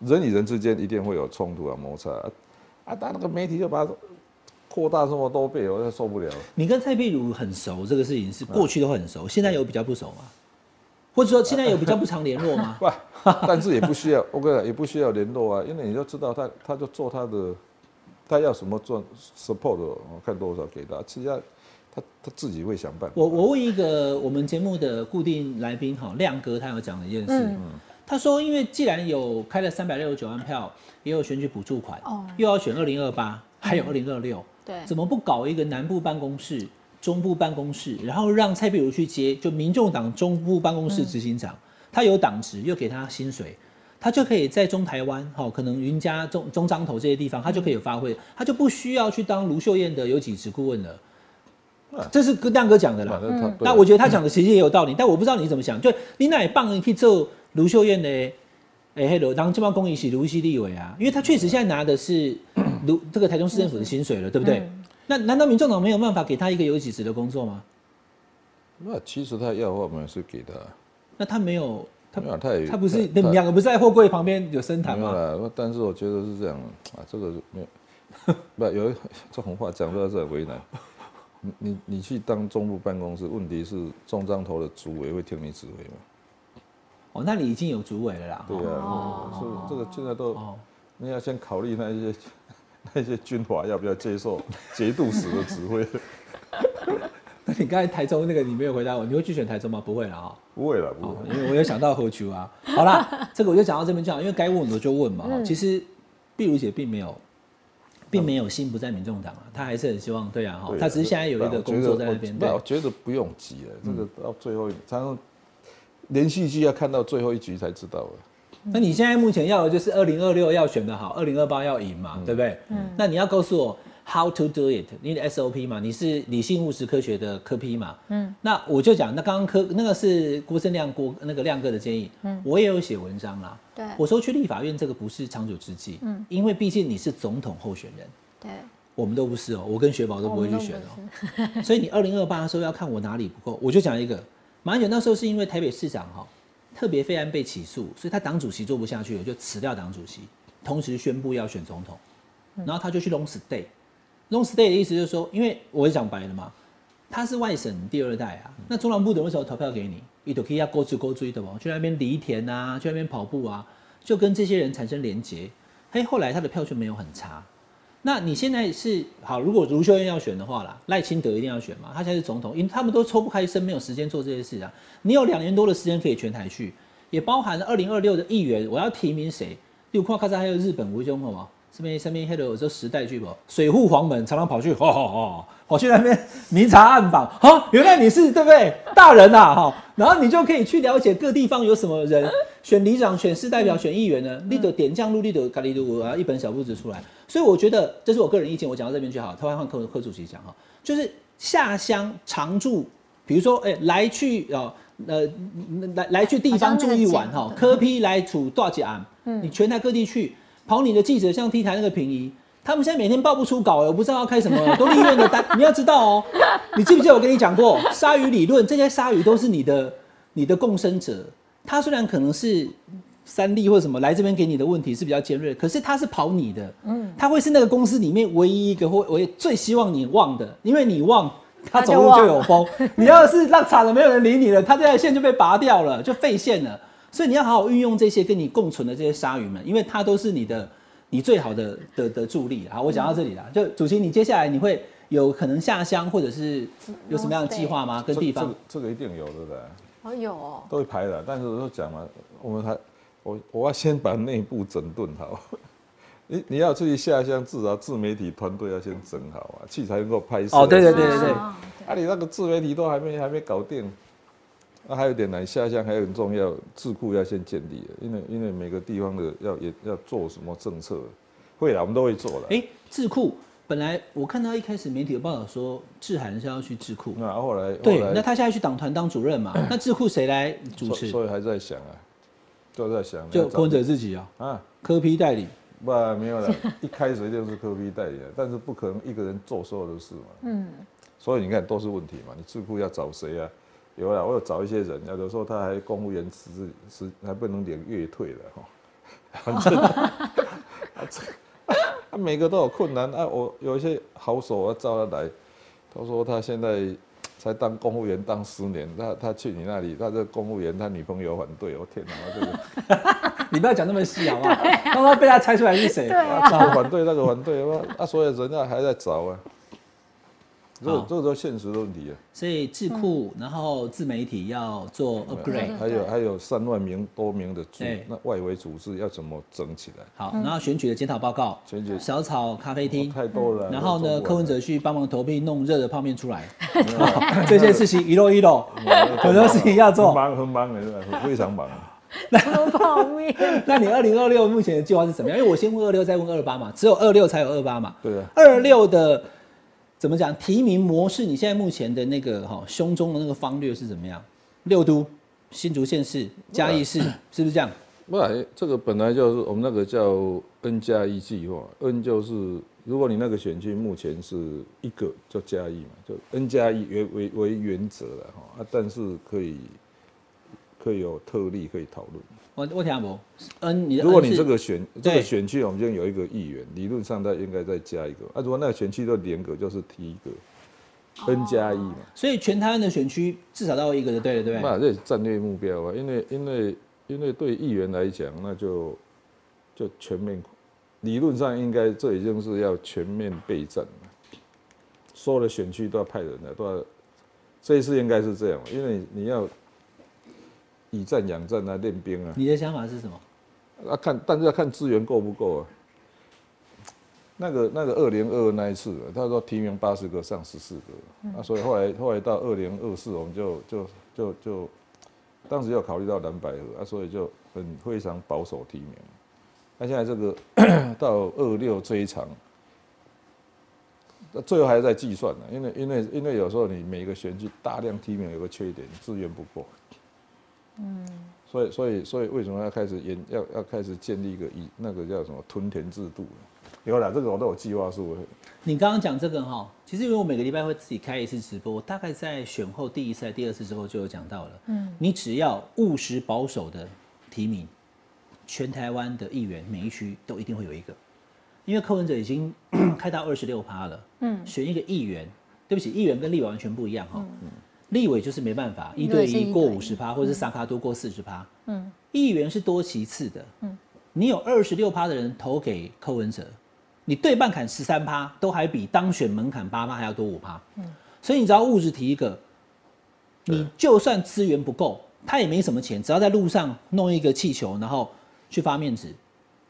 人与人之间一定会有冲突啊、摩擦啊，啊，但那个媒体就把它扩大这么多倍，我就受不了。你跟蔡壁如很熟，这个事情是过去都很熟，现在有比较不熟吗？或者说现在有比较不常联络吗？不，但是也不需要，我跟你讲，也不需要联络啊，因为你就知道他，他就做他的，他要什么做 support，我看多少给他，其他他他自己会想办法。我我问一个我们节目的固定来宾哈，亮哥他有讲的一件事，嗯他说因为既然有开了三百六十九万票，也有选举补助款，哦又要选二零二八，还有二零二六，对，怎么不搞一个南部办公室、中部办公室，然后让蔡壁如去接？就民众党中部办公室执行长，他有党职，又给他薪水，他就可以在中台湾，哈，可能云嘉、中中彰投这些地方，他就可以有发挥，他就不需要去当卢秀燕的有几职顾问了。这是跟亮哥讲的啦那我觉得他讲的其实也有道理，但我不知道你怎么想。就你哪棒你去做卢秀燕的，哎、黑罗当这帮公益是卢西立委啊，因为他确实现在拿的是 卢这个台中市政府的薪水了，对不对？那难道民众党没有办法给他一个有几职的工作吗？那其实他要的话，我们是给他。那他没有，他没有他也他不是他你们两个不是在货柜旁边有深谈没有吗？但是我觉得是这样啊，这个没有，不有一这种话讲出来是很为难。你你你去当中部办公室，问题是中章头的主委会听你指挥吗？哦，那你已经有主委了啦。对啊，所以这个现在都哦，你要先考虑那些那些军阀要不要接受节度使的指挥。那你刚才台中那个你没有回答我，你会去选台中吗？不会了啊、不会了，不哦会。因为我有想到何球啊。好啦，这个我就讲到这边就好，因为该问的就问嘛。嗯其实碧如姐并没有，并没有心不在民众党啊，他还是很希望对啊哈。他只是现在有一个工作在那边。对我，觉得不用急了，这个到最后，常常连续剧要看到最后一局才知道了。那你现在目前要的就是二零二六要选的好，二零二八要赢嘛，对不对？嗯。那你要告诉我 how to do it，你的 SOP 嘛，你是理性务实科学的科 P 嘛，嗯。那我就讲，那刚刚科那个是郭正亮郭那个亮哥的建议，嗯，我也有写文章啦。对我说去立法院这个不是长久之计，嗯，因为毕竟你是总统候选人，对，我们都不是哦，我跟雪宝都不会去选哦。所以你二零二八的时候要看我哪里不够，我就讲一个，马英九那时候是因为台北市长哈、特别费案被起诉，所以他党主席做不下去了，就辞掉党主席，同时宣布要选总统，然后他就去 long stay。Long stay 的意思就是说，因为我也讲白了嘛，他是外省第二代啊，那中南部的为什么投票给你？你都可以要勾追勾追的嘛，去那边犁田啊，去那边跑步啊，就跟这些人产生连结。嘿，后来他的票就没有很差。那你现在是好，如果卢秀燕要选的话啦，赖清德一定要选嘛，他现在是总统，因为他们都抽不开身，没有时间做这些事啊。你有两年多的时间可以全台去，也包含了二零二六的议员，我要提名谁？例如看看还有日本吴宗好吗？这边上面黑的有这时代剧不？水户黄门常常跑去，哈哈哈，跑去那边 明察暗访，哈，原来你是对不对？大人呐、哈，然后你就可以去了解各地方有什么人，选里长、选市代表、选议员呢？你的点将路，你得咖喱路啊，一本小簿子出来。所以我觉得这是我个人意见，我讲到这边就好。台湾换柯柯主席讲哈，就是下乡常住，比如说哎、来去哦。呃，来来去地方住一晚哈，科批来处大奖，你全台各地去跑你的记者，像 T 台那个平移，他们现在每天报不出稿，我不知道要开什么，都立院的单，你要知道哦，你记不记得我跟你讲过鲨鱼理论？这些鲨鱼都是你的你的共生者，他虽然可能是三立或者什么来这边给你的问题是比较尖锐，可是他是跑你的，嗯，他会是那个公司里面唯一一个或我最希望你忘的，因为你忘。他走路就有风，你要是让惨了没有人理你了，他这条线就被拔掉了，就废线了。所以你要好好运用这些跟你共存的这些鲨鱼们，因为它都是你的你最好的的的助力。好，我讲到这里了。就主席，你接下来你会有可能下乡，或者是有什么样的计划吗？跟地方这这个这个一定有的的，哦有哦，都会排的。但是我都讲嘛，我们还我我要先把内部整顿好。你你要出去下乡，至少自媒体团队要先整好啊，器材能够拍摄。哦对对对对对啊啊，你那个自媒体都还没还没搞定，那、还有一点呢，下乡还有很重要，智库要先建立的，因为因为每个地方的要也要做什么政策，会啦，我们都会做的。哎，智库本来我看到一开始媒体有报道说志涵是要去智库，那后来对那他现在去党团当主任嘛，那智库谁来主持？所所以还在想啊，都在想就柯文哲自己啊，啊，科批代理。不没有了，一开始一定是科批代理的，但是不可能一个人做所有的事嘛。嗯，所以你看都是问题嘛，你智库要找谁啊？有啊，我有找一些人，有的时候他还公务员辞职，是还不能领月退了哈。反正 啊，每个都有困难啊。我有一些好手，我要叫他来，他说他现在才当公务员当十年，他他去你那里，他这公务员他女朋友反对，我天哪，这个。你不要讲那么细好不好？刚刚被他猜出来是谁？对啊啊，这个反对，那个反对，那，啊，所以人家还在找啊。这这个都现实的问题啊。所以智库，然后自媒体要做 upgrade，还有还有三万名多名的组，那外围组织要怎么整起来？好，然后选举的检讨报告，选举小草咖啡厅，太多了。然后呢，柯文哲去帮忙投币弄热的泡面出来，这些事情一漏一漏，很多事情要很做。忙很忙的，非常忙。喝 泡面，那你二零二六目前的计划是怎么样？因为我先问二六，再问二八嘛，只有二六才有二八嘛。对啊，二六的怎么讲？提名模式，你现在目前的那个哈胸中的那个方略是怎么样？六都、新竹县市、嘉义市，是不是这样？不然这个本来就是我们那个叫 N 加一计划，N 就是如果你那个选区目前是一个叫加一嘛，就 N 加一为为为原则了哈啊，但是可以可以有特例可以讨论。我我听不，N 你的 N 如果你是这个选这对个选区我们就有一个议员，理论上他应该再加一个啊，如果那个选区都连格，就是提一个 N 加一嘛。所以全台湾的选区至少到一个就对了，对不对？那这也是战略目标啊，因为因为因为对议员来讲，那就就全面，理论上应该这已经是要全面备战了，所有的选区都要派人了，都要这一次应该是这样，因为你你要以战养战啊，练兵啊，你的想法是什么？啊看，但是要看资源够不够啊。那个那个二零二二那一次啊，他说提名八十个上十四个，啊，所以后来后来到二零二四，我们就就就就，当时要考虑到蓝百合啊，所以就很非常保守提名。那现在这个 到二六这一场，那最后还是在计算呢，因为因为因为有时候你每个选举大量提名有个缺点，资源不够。所以，所以，所以，为什么要开始研要要开始建立一个以那个叫什么屯田制度？有了这个我都有计划书，你刚刚讲这个哈，其实因为我每个礼拜会自己开一次直播，我大概在选后第一次、第二次之后就有讲到了。嗯，你只要务实保守的提名，全台湾的议员每一区都一定会有一个，因为柯文哲已经 开到二十六趴了。嗯，选一个议员，对不起，议员跟立委完全不一样哈。立委就是没办法，一对一一过五十趴，或者是三卡多过四十趴。嗯，议员是多其次的。嗯，你有二十六趴的人投给柯文哲，你对半砍十三趴，都还比当选门槛八趴还要多五趴。嗯，所以你只要物质提一个，你就算资源不够，他也没什么钱，只要在路上弄一个气球，然后去发面纸，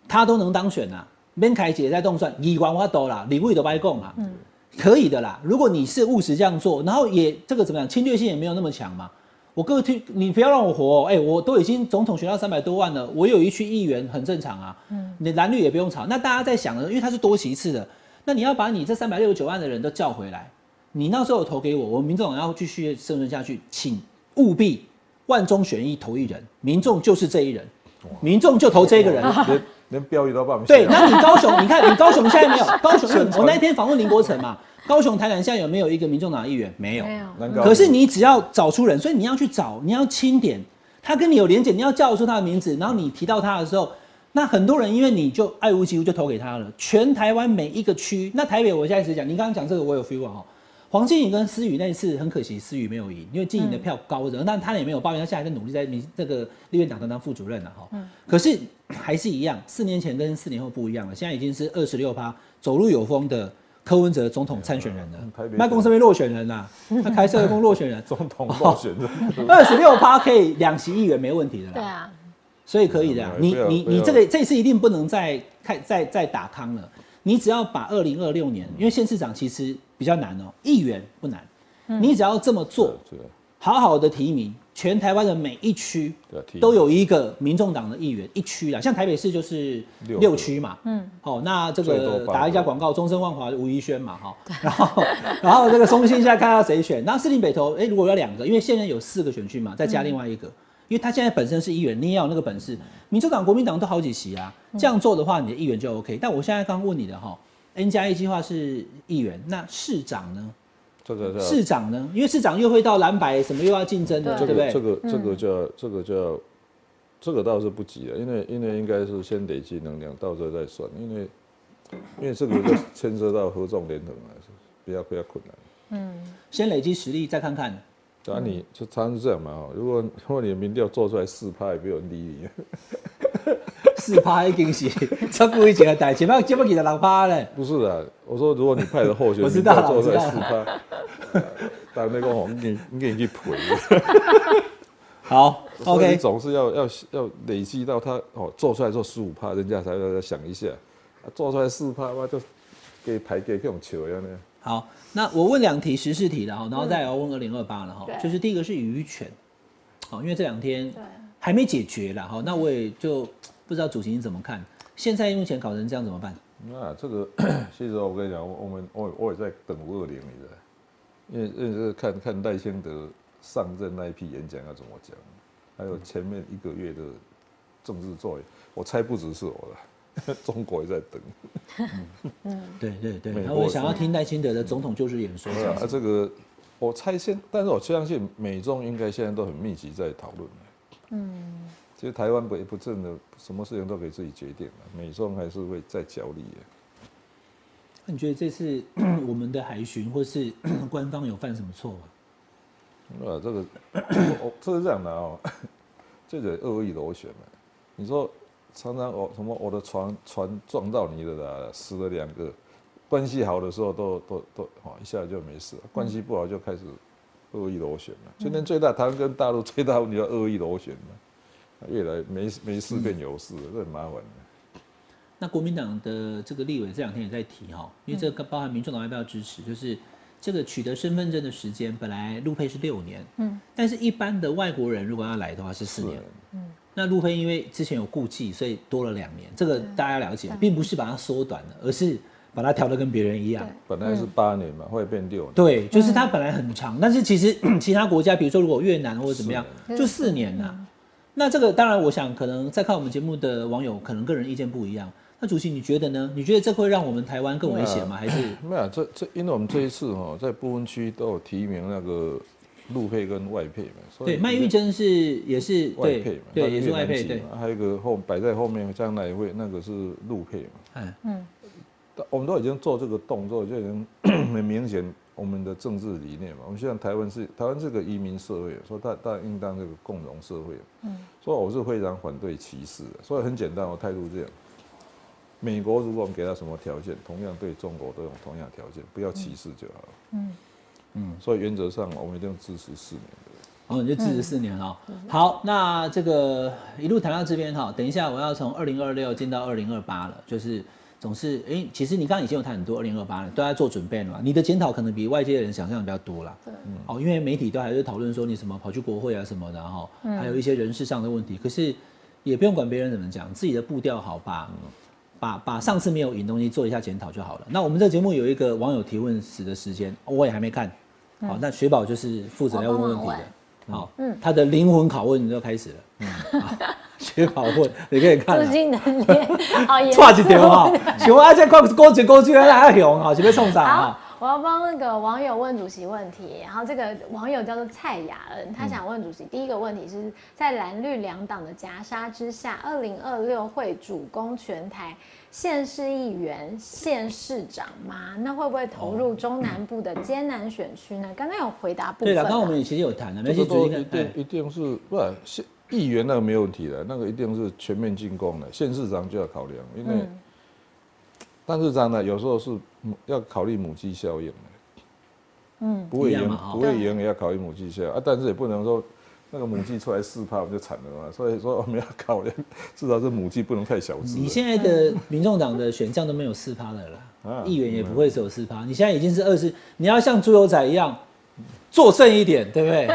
他都能当选啊。边凯姐在动算，一万我都啦，礼物都白供啊。嗯，可以的啦。如果你是务实这样做，然后也这个怎么样，侵略性也没有那么强嘛。我各位你不要让我活、哦，哎、我都已经总统选到三百多万了，我有一区议员很正常啊。嗯，你蓝绿也不用吵。那大家在想的，因为他是多席次的，那你要把你这三百六十九万的人都叫回来。你那时候有投给我，我们民众党要继续生存下去，请务必万中选一投一人，民众就是这一人，民众就投这个人。连连标语都帮我们对，写那你高雄，你看你高雄现在没有 高雄，我那一天访问林国成嘛，高雄、台南现在有没有一个民众党议员？没有。没有，可是你只要找出人，所以你要去找，你要清点，他跟你有连结，你要叫出他的名字，然后你提到他的时候，那很多人因为你就爱屋及乌就投给他了。全台湾每一个区，那台北我现在只讲，你刚刚讲这个我有 feel 啊哈。黄静颖跟思雨那一次很可惜，思雨没有赢，因为静颖的票高的，但他也没有抱怨，他现在在努力在民这个立院党当副主任了哈。可是还是一样，四年前跟四年后不一样了，现在已经是二十六趴走路有风的柯文哲总统参选人了，麦公身边落选人啦，他开社会公落选人，总统落选人，二十六趴可以两席议员没问题的啦，对啊，所以可以的啊。你你你这个这次一定不能再开再再打康了，你只要把二零二六年，因为县市长其实比较难哦，议员不难，你只要这么做，好好的提名，全台湾的每一区都有一个民众党的议员一区啦，像台北市就是六六区嘛，嗯，好，那这个个打一下广告，中生万华吴怡轩嘛，哈，然后然后这个中信现在看到谁选，那士林北投，哎，如果要两个，因为现在有四个选区嘛，再加另外一个。因为他现在本身是议员，你也要有那个本事。民主党、国民党都好几席啊，这样做的话，你的议员就 OK。但我现在刚问你的哈，N 加一计划是议员，那市长呢？这个叫市长呢？因为市长又会到蓝白，什么又要竞争的，这对不对？个这个这个叫这个叫这个倒是不急了，因为因为应该是先累积能量，到时候再算，因为因为这个就牵涉到合纵连横啊，是比较比较困难。嗯先累积实力，再看看。对啊，你就常常是这样嘛哈。如果如果你的民调做出来四趴，也没有人理你。四趴已经是超过以前的代，前面接不给的六趴嘞。不是的，我说如果你派的候选我知道了人做出来我知道四趴，但那个我你你给你去赔。好，OK，总是要要要累积到他哦做出来做十五趴，人家才会再想一下，啊做出来四趴，我就给排给这种球一样的。好，那我问两题时事题了哈，然后再要问二零二八了哈，对就是第一个是渔权，好，因为这两天对，还没解决了，哈，那我也就不知道主席你怎么看？现在目前搞成这样怎么办？那这个 其实我跟你讲，我我们我我也在等五二零，你知道，因为因为这个看看赖清德上任那一批演讲要怎么讲，还有前面一个月的政治作为，我猜不只是我了，中国也在等。对对对，然后我想要听赖清德的总统就职演说，对啊，啊这个我猜现，但是我相信美中应该现在都很密集在讨论。嗯，其实台湾不也不正的什么事情都可以自己决定了，美中还是会再角力的。那你觉得这次 我们的海巡或是 官方有犯什么错吗？啊，这个我这是这样的哦，这个恶意螺旋嘛。你说常常我什么我的船船撞到你了啦，死了两个，关系好的时候都都都哦一下就没事了，关系不好就开始恶意螺旋嘛。今天最大台湾跟大陆最大问题叫恶意螺旋嘛，越来没没事变有事了，这很麻烦的。那国民党的这个立委这两天也在提哈，因为这个包含民众党要不要支持，就是这个取得身份证的时间本来陆配是六年，嗯，但是一般的外国人如果要来的话是四年，嗯，那陆配因为之前有顾忌，所以多了两年，这个大家了解，并不是把它缩短了，而是把它调的跟别人一样。本来是八年嘛，会变六年。对，就是它本来很长，但是其实 其他国家，比如说如果越南或者怎么样，就四年呐、那这个当然，我想可能在看我们节目的网友，可能个人意见不一样。那主席你觉得呢？你觉得这会让我们台湾更危险吗？还是 没有，这这因为我们这一次哈、在不分区都有提名那个陆配跟外配嘛，所以对麦玉珍是也是对外配嘛，对也是外配，对，嘛还有一个后摆在后面将来会那个是陆配嘛，嗯嗯我们都已经做这个动作，就已经 很明显我们的政治理念嘛。我们希望台湾是台湾是个移民社会，说大大应当这个共荣社会，嗯，所以我是非常反对歧视的，所以很简单，我态度这样。美国如果我们给他什么条件，同样对中国都用同样条件，不要歧视就好了。嗯嗯，所以原则上我们一定支持四年的。然后你就支持四年哦。好，那这个一路谈到这边哈，等一下我要从二零二六进到二零二八了，就是总是哎、其实你刚刚已经有谈很多二零二八了，都在做准备了嘛。你的检讨可能比外界的人想象的比较多啦。对，哦，因为媒体都还在讨论说你什么跑去国会啊什么的哈，还有一些人事上的问题。可是也不用管别人怎么讲，自己的步调好吧把把上次没有赢东西做一下检讨就好了。那我们这个节目有一个网友提问时的时间，我也还没看。好，那雪宝就是负责要问问题的。好，他的灵魂拷问就开始了。嗯，好雪宝问，你可以看啊。资金能力好严差一点哈，请问啊，这快高级高级原来还红哈，准备送啥好哈？，我要帮那个网友问主席问题，然后这个网友叫做蔡雅恩，他想问主席，第一个问题是在蓝绿两党的夹杀之下，二零二六会主攻全台县市议员、县市长吗？那会不会投入中南部的艰难选区呢？刚刚有回答部对了，分啊，刚刚我们也其实有谈了，没这个都事主席看。一定一定是不是议员那个没有问题的，那个一定是全面进攻的，县市长就要考量，因为嗯。但是这样呢，有时候是要考虑母鸡效应的，嗯，不会赢不会赢也要考虑母鸡效应啊，但是也不能说那个母鸡出来四趴我们就惨了嘛，所以说我们要考量，至少是母鸡不能太小只。你现在的民众党的选将都没有四趴的了啦，啊议员也不会只有四趴，你现在已经是二十，你要像猪油仔一样做正一点，对不对？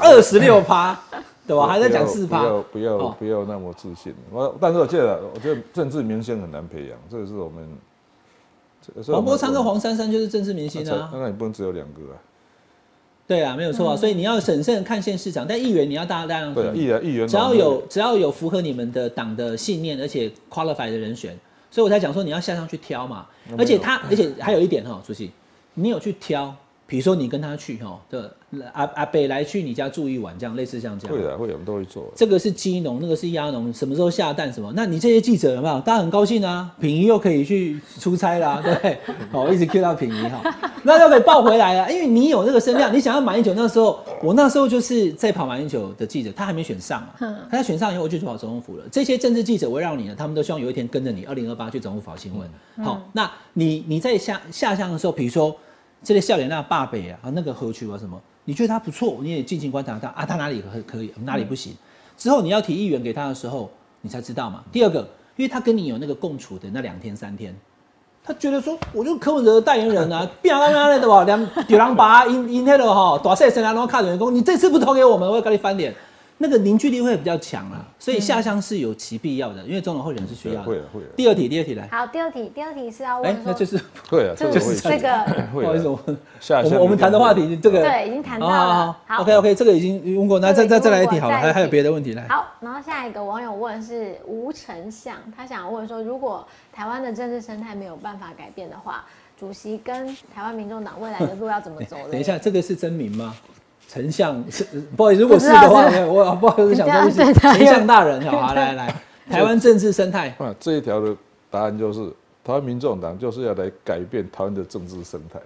二十六趴，对吧？还在讲四趴不要，不要哦不要那么自信。我但是我觉得，我觉得政治明星很难培养，这个是我们。黄国昌跟黄珊珊就是政治明星啊。那你不能只有两个啊。对啊，没有错啊，所以你要审慎看县市长，但议员你要大大量对啊，议员议员只要有只要有符合你们的党的信念，而且 qualify 的人选，所以我才讲说你要下上去挑嘛。而且他，而且还有一点哈，主席，你有去挑，比如说你跟他去哈，的阿阿北来去你家住一晚，这样类似像这样。会的，会的，我们都会做。这个是鸡农，那个是鸭农，什么时候下蛋什么？那你这些记者有没有？大家很高兴啊，品仪又可以去出差啦，对 不对？好，一直 Q 到品仪哈，那又可以报回来了，因为你有那个声量，你想要马英九那时候，我那时候就是在跑马英九的记者，他还没选上啊，他选上以后我就去跑总统府了。这些政治记者围绕你呢，他们都希望有一天跟着你，二零二八去总统府跑新闻。好，那你你在下下乡的时候，比如说。这类笑脸那霸北啊，啊那个河区啊什么，你觉得他不错，你也尽情观察他啊，他哪里可可以，哪里不行？之后你要提议员给他的时候，你才知道嘛。第二个，因为他跟你有那个共处的那两天三天，他觉得说，我就柯文哲的代言人啊，变啊变啊的吧，两有人把因因那个哈大赛神然后看员工，你这次不投给我们，我会跟你翻脸。那个凝聚力会比较强啦，所以下乡是有其必要的，因为总统候选人是需要的。会会。第二题，第二题来。好，第二题，第二题是要问说，那就是会啊，就是这个。不好意思，我们下我们谈的话题这个对已经谈到了。好，OK OK，这个已经问过，那再再再来一题好了，还还有别的问题来。好，然后下一个网友问是吴丞相，他想问说，如果台湾的政治生态没有办法改变的话，主席跟台湾民众党未来的路要怎么走？等一下，这个是真名吗？丞相是不好意思，如果是的话，我不好意思想说是丞相大人，好，来来来，台湾政治生态啊，这一条的答案就是台湾民众党就是要来改变台湾的政治生态。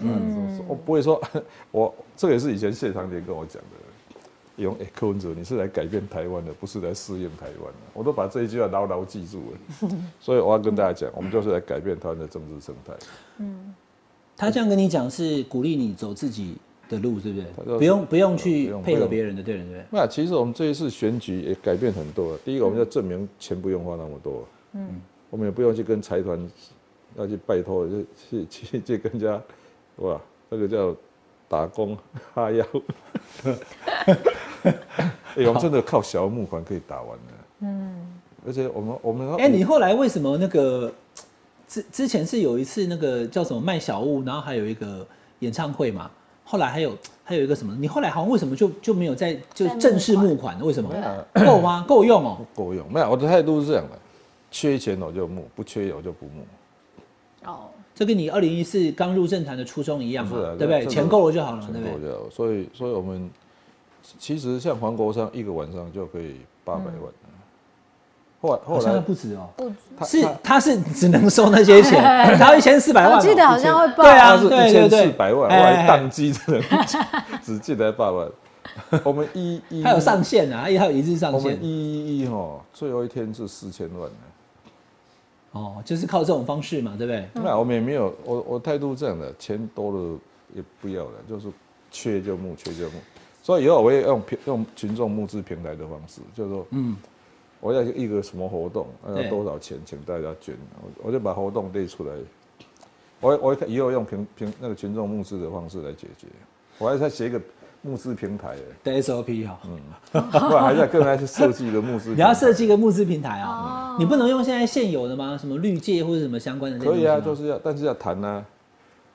嗯，我不会说，我这个也是以前谢长廷跟我讲的，用哎柯文哲，你是来改变台湾的，不是来试验台湾的，我都把这一句话牢牢记住了。所以我要跟大家讲，我们就是来改变台湾的政治生态。嗯，他这样跟你讲是鼓励你走自己。的路是不是？不用不用去配合别人的，对对对？那其实我们这一次选举也改变很多。第一个，我们要证明钱不用花那么多。嗯。我们也不用去跟财团要去拜托，就去去去跟人家，哇，那个叫打工哈腰。哎，我们真的靠小募款可以打完的。嗯。而且我们我们哎，你后来为什么那个之之前是有一次那个叫什么卖小物，然后还有一个演唱会嘛？后来还有还有一个什么？你后来好像为什么就就没有在就正式募款？为什么够吗？够用哦？够用。没有，我的态度是这样的：缺钱我就募，不缺我就不募。哦，这跟你二零一四刚入政坛的初衷一样嘛？对不对？钱够了就好了，对不对？所以，所以我们其实像黄国昌一个晚上就可以八百万。后来好像不止哦，不止是他是只能收那些钱，他一千四百万，我记得好像会报，对啊，是一千四百万，我还宕机的，只记得八万。我们一 一他有上限啊，他有一日上限。我们一一一哈，最后一天是四千万哦，就是靠这种方式嘛，对不对？那我们也没有，我我态度这样的，钱多了也不要了，就是缺就募，缺就募。所以以后我也用用群众募资平台的方式，就是说，嗯。我要一个什么活动，要多少钱，请大家捐，我我就把活动列出来。我我以后用平平那个群众募资的方式来解决。我还在写一个募资平台的 SOP 哈，嗯，不还在更来去设计一个募资。你要设计一个募资平台啊？你不能用现在现有的吗？什么绿界或者什么相关的？可以啊，就是要，但是要谈啊，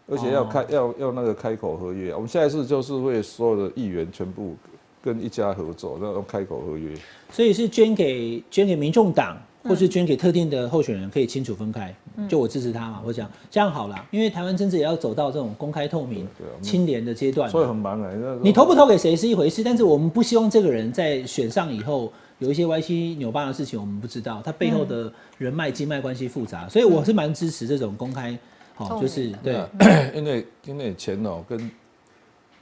而且要开要要那个开口合约。我们现在是就是会所有的议员全部。跟一家合作，然后开口合约，所以是捐给捐给民众党，或是捐给特定的候选人，可以清楚分开。就我支持他嘛，我讲这样好了，因为台湾政治也要走到这种公开透明、清廉的阶段。所以很忙哎，你投不投给谁是一回事，但是我们不希望这个人在选上以后有一些歪七扭八的事情，我们不知道他背后的人脉、经脉关系复杂，所以我是蛮支持这种公开，好，就是对，因为因为钱哦跟。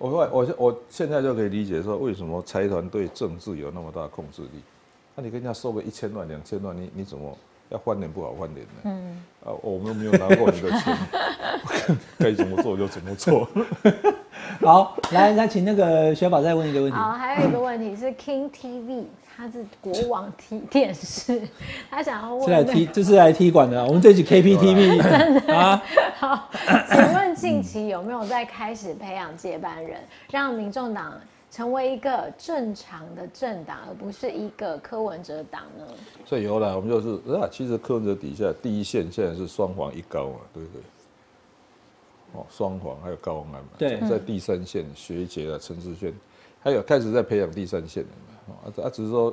我我我我现在就可以理解说，为什么财团对政治有那么大控制力？那你跟人家收个一千万、两千万，你你怎么要翻脸不好翻脸呢？嗯，啊，我们没有拿过你的钱，该怎么做就怎么做。好，来，那请那个雪宝再问一个问题。好，还有一个问题是 King TV。他是国网踢电视，他想要问，是来踢，这是来踢馆的。我们这集 KPTV 真的啊。好，请问近期有没有在开始培养接班人，让民众党成为一个正常的政党，而不是一个柯文哲党呢？所以有了，我们就是啊，其实柯文哲底下第一线现在是双黄一高嘛，对不对？哦，双黄还有高虹安嘛，对，在第三线学姐啊，陈志炫，还有开始在培养第三线的。啊，啊，只是说，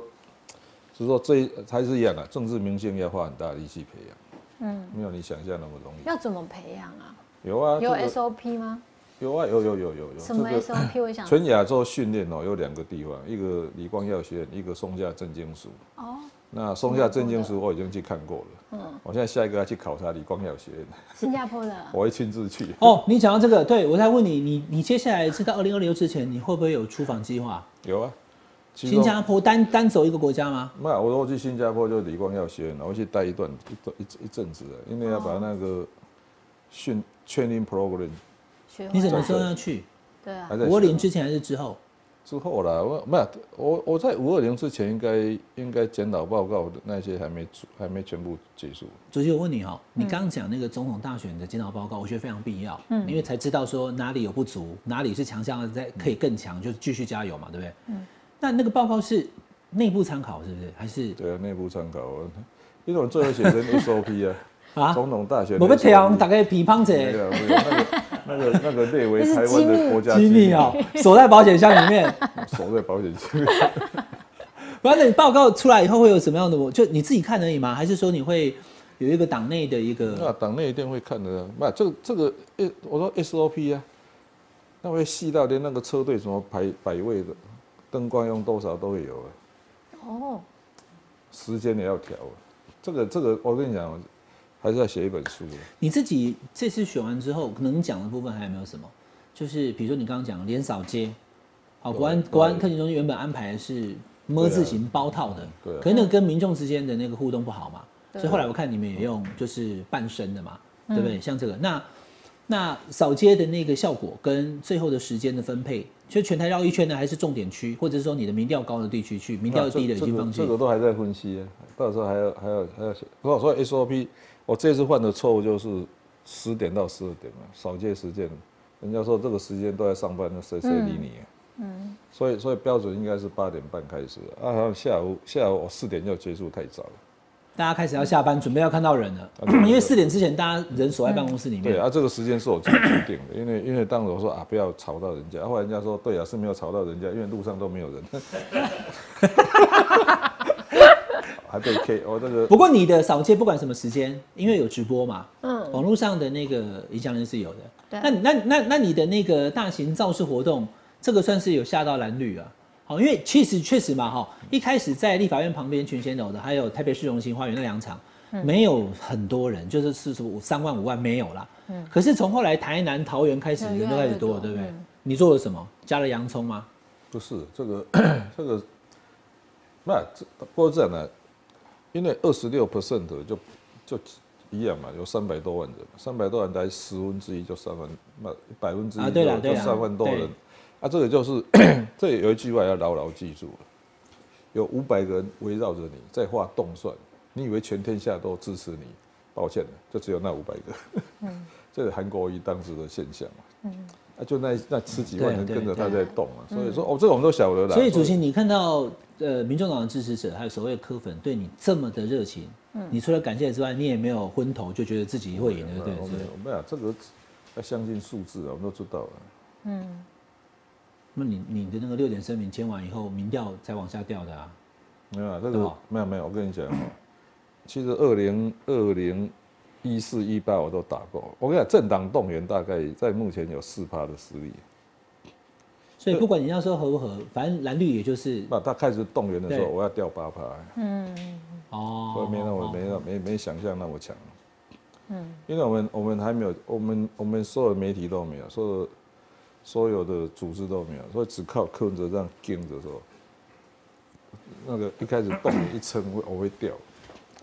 只是说这还是一样啊，政治明星要花很大的力气培养，嗯，没有你想象那么容易。要怎么培养啊？有啊，有 SOP 吗？有啊，有有有有有。什么 SOP？我想 全亚洲训练哦，有两个地方，一个李光耀学院，一个松下正经署。哦，那松下正经书我已经去看过了，嗯，我现在下一个要去考察李光耀学院，新加坡的 我会亲自去。哦，你讲到这个，对我在问你，你你接下来是到二零二六之前，你会不会有出访计划？有啊，其新加坡单单走一个国家吗？没有我我去新加坡就理光药学院，我去待一段一段一一阵子的，因为要把那个训 training program 学你什么时候要去？对啊五二零之前还是之后？之后啦，我没有我我在五二零之前应该应该检讨报告的那些还没出还没全部结束。主席，我问你哈、你刚刚讲那个总统大选的检讨报告，我觉得非常必要，嗯，因为才知道说哪里有不足，哪里是强项，在可以更强，就是继续加油嘛，对不对？嗯，那那个报告是内部参考，是不是？还是对啊，内部参考啊，因为我们最后写成 SOP 啊，啊？总统大选我们 SOP。调大概批判者没有没有，那个那个那个列为台湾的国家机密哦，锁在保险箱里面。锁在保险箱。反正你报告出来以后会有什么样的？我就你自己看而已吗？还是说你会有一个党内的一个那个？党内一定会看的啊，那这个这个，诶，我说 SOP 啊，那会细到连那个车队什么排摆位的，灯光用多少都会有啊，哦，时间也要调啊。这个这个，我跟你讲，还是要写一本书。你自己这次选完之后，能讲的部分还有没有什么？就是比如说你刚刚讲连扫街，好，国安对。国安特勤中心原本安排的是么字形包套的，对啊可是那个跟民众之间的那个互动不好嘛，所以后来我看你们也用就是半身的嘛，对不对？像这个。那那扫街的那个效果跟最后的时间的分配，就全台绕一圈呢，还是重点区，或者是说你的民调高的地区去，民调低的已经放弃这个这。个都还在分析啊，到时候还要还要还要写。所以说 SOP，我这次犯的错误就是十点到十二点嘛，少借时间，人家说这个时间都在上班，那谁谁理你啊？嗯，所以所以标准应该是八点半开始啊，好像下午下午我四点就结束太早了。大家开始要下班，准备要看到人了，因为四点之前大家人锁在办公室里面。对啊，这个时间是我自己决定的，因为 因为当时我说啊不要吵到人家，后来人家说对啊是没有吵到人家，因为路上都没有人。还被 K，我这个不过你的扫街不管什么时间，因为有直播嘛，嗯，网络上的那个影响力是有的。对那那那那你的那个大型造势活动，这个算是有吓到蓝绿啊。好，因为其实确实嘛，哈，一开始在立法院旁边群贤楼的，还有台北市荣兴花园那两场，没有很多人，就是四十五三万五万没有啦。嗯，可是从后来台南、桃园开始对人都开始多了，对不对嗯？你做了什么？加了洋葱吗？不是这个这个，那这不过这样呢，因为二十六 percent 就就一样嘛，有三百多万人，三百多万才十分之一就三万，那百分之一啊对对三万多人，啊，这个就是 这有一句话要牢牢记住有五百个人围绕着你在画动算，你以为全天下都支持你？抱歉了，就只有那五百个。嗯，这是韩国瑜当时的现象嘛。嗯，啊，就那那十几万人跟着他在动啊，所以说哦，这个我们都晓得的。所以主席，你看到呃民众党的支持者还有所谓的科粉对你这么的热情，你除了感谢之外，你也没有昏头就觉得自己会赢，对不对？我们是不是我们啊，这个要相信数字啊，我们都知道了。那你你的那个六点声明签完以后，民调才往下掉的啊。没有啊，这个没有没有，我跟你讲哦，其实二零二零一四一八我都打过。我跟你讲，政党动员大概在目前有四趴的实力。所以不管你那时候合不合，反正蓝绿也就是那他开始动员的时候，我要掉八趴，嗯哦，所以没那么没那没没想象那么强。嗯，因为我们我们还没有，我们我们所有的媒体都没有，所有所有的组织都没有，所以只靠柯文哲这样盯着说，那个一开始动员一撑会我会掉。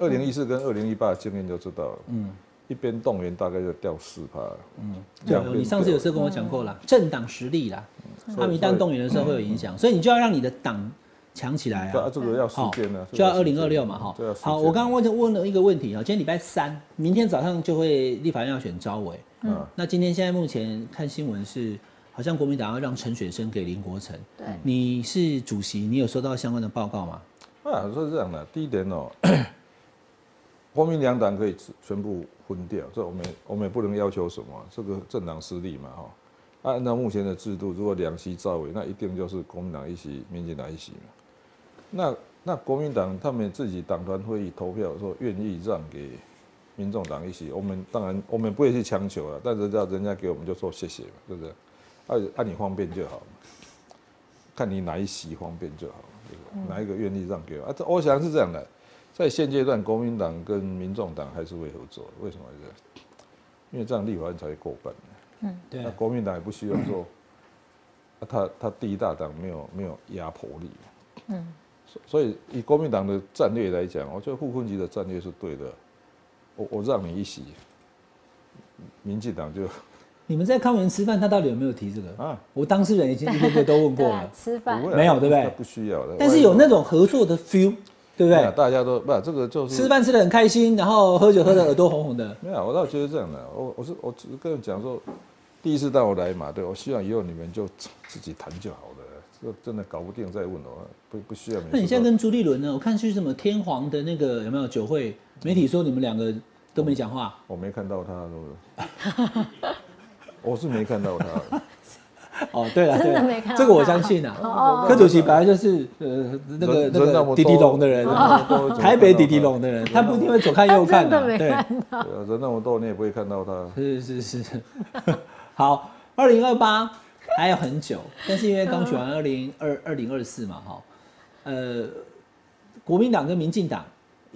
二零一四跟二零一八的经验就知道了，嗯，一边动员大概就掉四趴，嗯，有你上次有时候跟我讲过啦，政党实力啦，他们一旦动员的时候会有影响，所以你就要让你的党强起来对啊，啊。这个要时好，间。呢，就要二零二六嘛，哈好，间。我刚刚问问了一个问题啊，今天礼拜三，明天早上就会立法院要选招委，嗯。那今天现在目前看新闻是，好像国民党要让陈水生给林国成，对，你是主席，你有收到相关的报告吗？啊，是这样的。第一点哦，国民两党可以全部分掉，这我们我们也不能要求什么，这个政党失利嘛，哈。啊按照目前的制度，如果两席召委，那一定就是国民党一席，民进党一席嘛。那那国民党他们自己党团会议投票说愿意让给民众党一席，我们当然我们不会去强求了，但是叫人家给我们就说谢谢嘛，对不对？按按你方便就好，看你哪一席方便就好？哪一个愿意让给我啊？这我想是这样的，在现阶段，国民党跟民众党还是会合作，为什么这样？因为这样立法院才会过半。对那国民党也不需要说，啊他他第一大党没有没有压迫力，嗯，所所以以国民党的战略来讲，我觉得傅昆萁的战略是对的，我我让你一席，民进党就你们在康园吃饭，他到底有没有提这个？啊我当事人已经一个个都问过了，，吃饭没有对不对不需要的，但是有那种合作的 feel，对不对？大家都不这个就是吃饭吃的很开心，然后喝酒喝的耳朵红红的，没有，我倒觉得这样的，我我是我只是跟你讲说，第一次带我来嘛，对我希望以后你们就自己谈就好了，这真的搞不定再问我，不不需要。那你现在跟朱立伦呢？我看去什么天皇的那个有没有酒会？媒体说你们两个都没讲话，我没看到他，是不是？我是没看到他，哦，对了，真的对了没看到这个我相信啊。哦柯主席本来就是呃那个人那个迪迪龙的人，台北迪迪龙的人，他不一定会左看右看的没对，人那么多，你也不会看到他。是是是。好，二零二八还有很久，但是因为刚选完二零二二零二四嘛，哈，呃，国民党跟民进党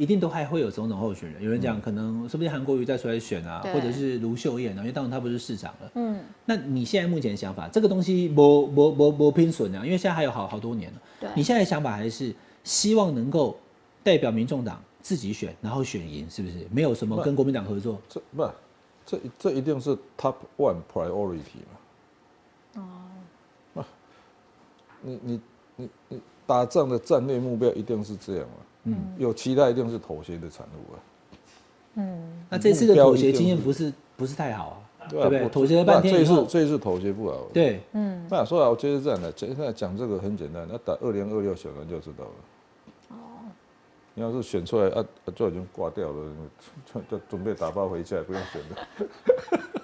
一定都还会有总统候选人。有人讲可能说不定韩国瑜再出来选啊，或者是卢秀燕啊，因为当然他不是市长了。嗯，那你现在目前的想法，这个东西不不不不拼损啊，因为现在还有好好多年了。对你现在的想法还是希望能够代表民众党自己选，然后选赢，是不是？没有什么跟国民党合作。这不，这这一定是 top one priority 嘛。哦。你你你你打仗的战略目标一定是这样嘛？嗯。有期待一定是妥协的产物啊。嗯那这次的妥协经验不是不是太好啊，对吧不对？妥协了半天以后这一次，这一次妥协不好。。对，那所以啊我觉得这样的，现在讲这个很简单，那打二零二六选完就知道了。哦。你要是选出来啊，啊就已经挂掉了，就就准备打包回家，不用选了。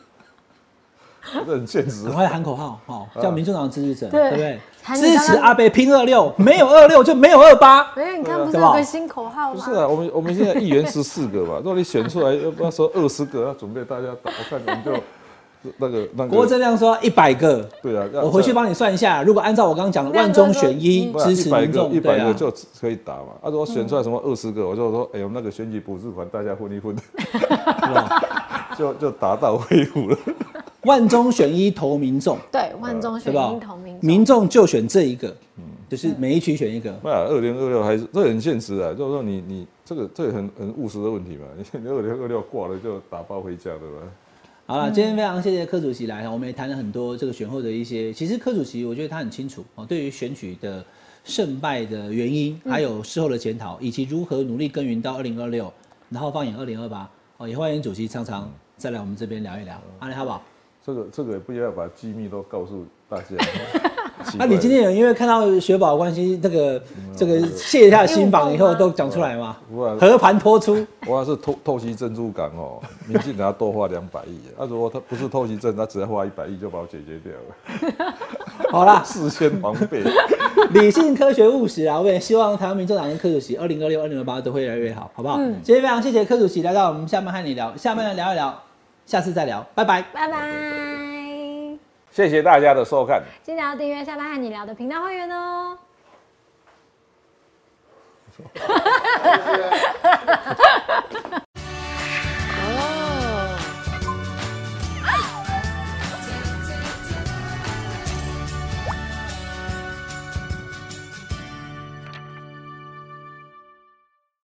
这很现实赶。快喊口号，好，叫民主党支持者，对对不对？支持阿北拼二六，没有二六就没有二八。没有，你看不是个新口号吗？不是啊，我们我们现在议员十四个嘛，如果你选出来，要不要说二十个，要准备大家打，我看你们就那个那个。郭正亮说一百个，对啊，我回去帮你算一下，如果按照我刚刚讲的万中选一支持一百个民众，对啊，一百个就可以打嘛。啊，如果选出来什么二十个，我就说，哎呦，那个选举补助款大家混一混，是吧？就就达到威武了。万中选一投民众，对，万中选一投民众，民众就选这一个，就是每一区选一个。那二零二六还是这很现实啊，就是说你你这个这个很很务实的问题嘛。你二零二六挂了就打包回家对吧？好了，今天非常谢谢柯主席来，我们也谈了很多这个选后的一些。其实柯主席我觉得他很清楚哦，对于选举的胜败的原因，还有事后的检讨，以及如何努力耕耘到二零二六，然后放眼二零二八哦，也欢迎主席常常再来我们这边聊一聊。阿里好不好？这个这个也不要把机密都告诉大家。那、怪你今天有因为看到雪宝的关系，这个这个卸下心防以后都讲出来吗？和盘托出，我要是透透析珍珠港哦，民进党要多花两百亿，啊，如果他不是透析珍，他只要花一百亿就把我解决掉了，好啦，事先防备。理性、科学、务实啊！我也希望台湾民众党跟柯主席二零二六、二零二八都会越来越好，好不好？今天非常谢谢柯主席来到我们下面和你聊，下面来聊一聊，下次再聊，拜拜。拜拜。谢谢大家的收看。记得要订阅下班和你聊的频道会员哦。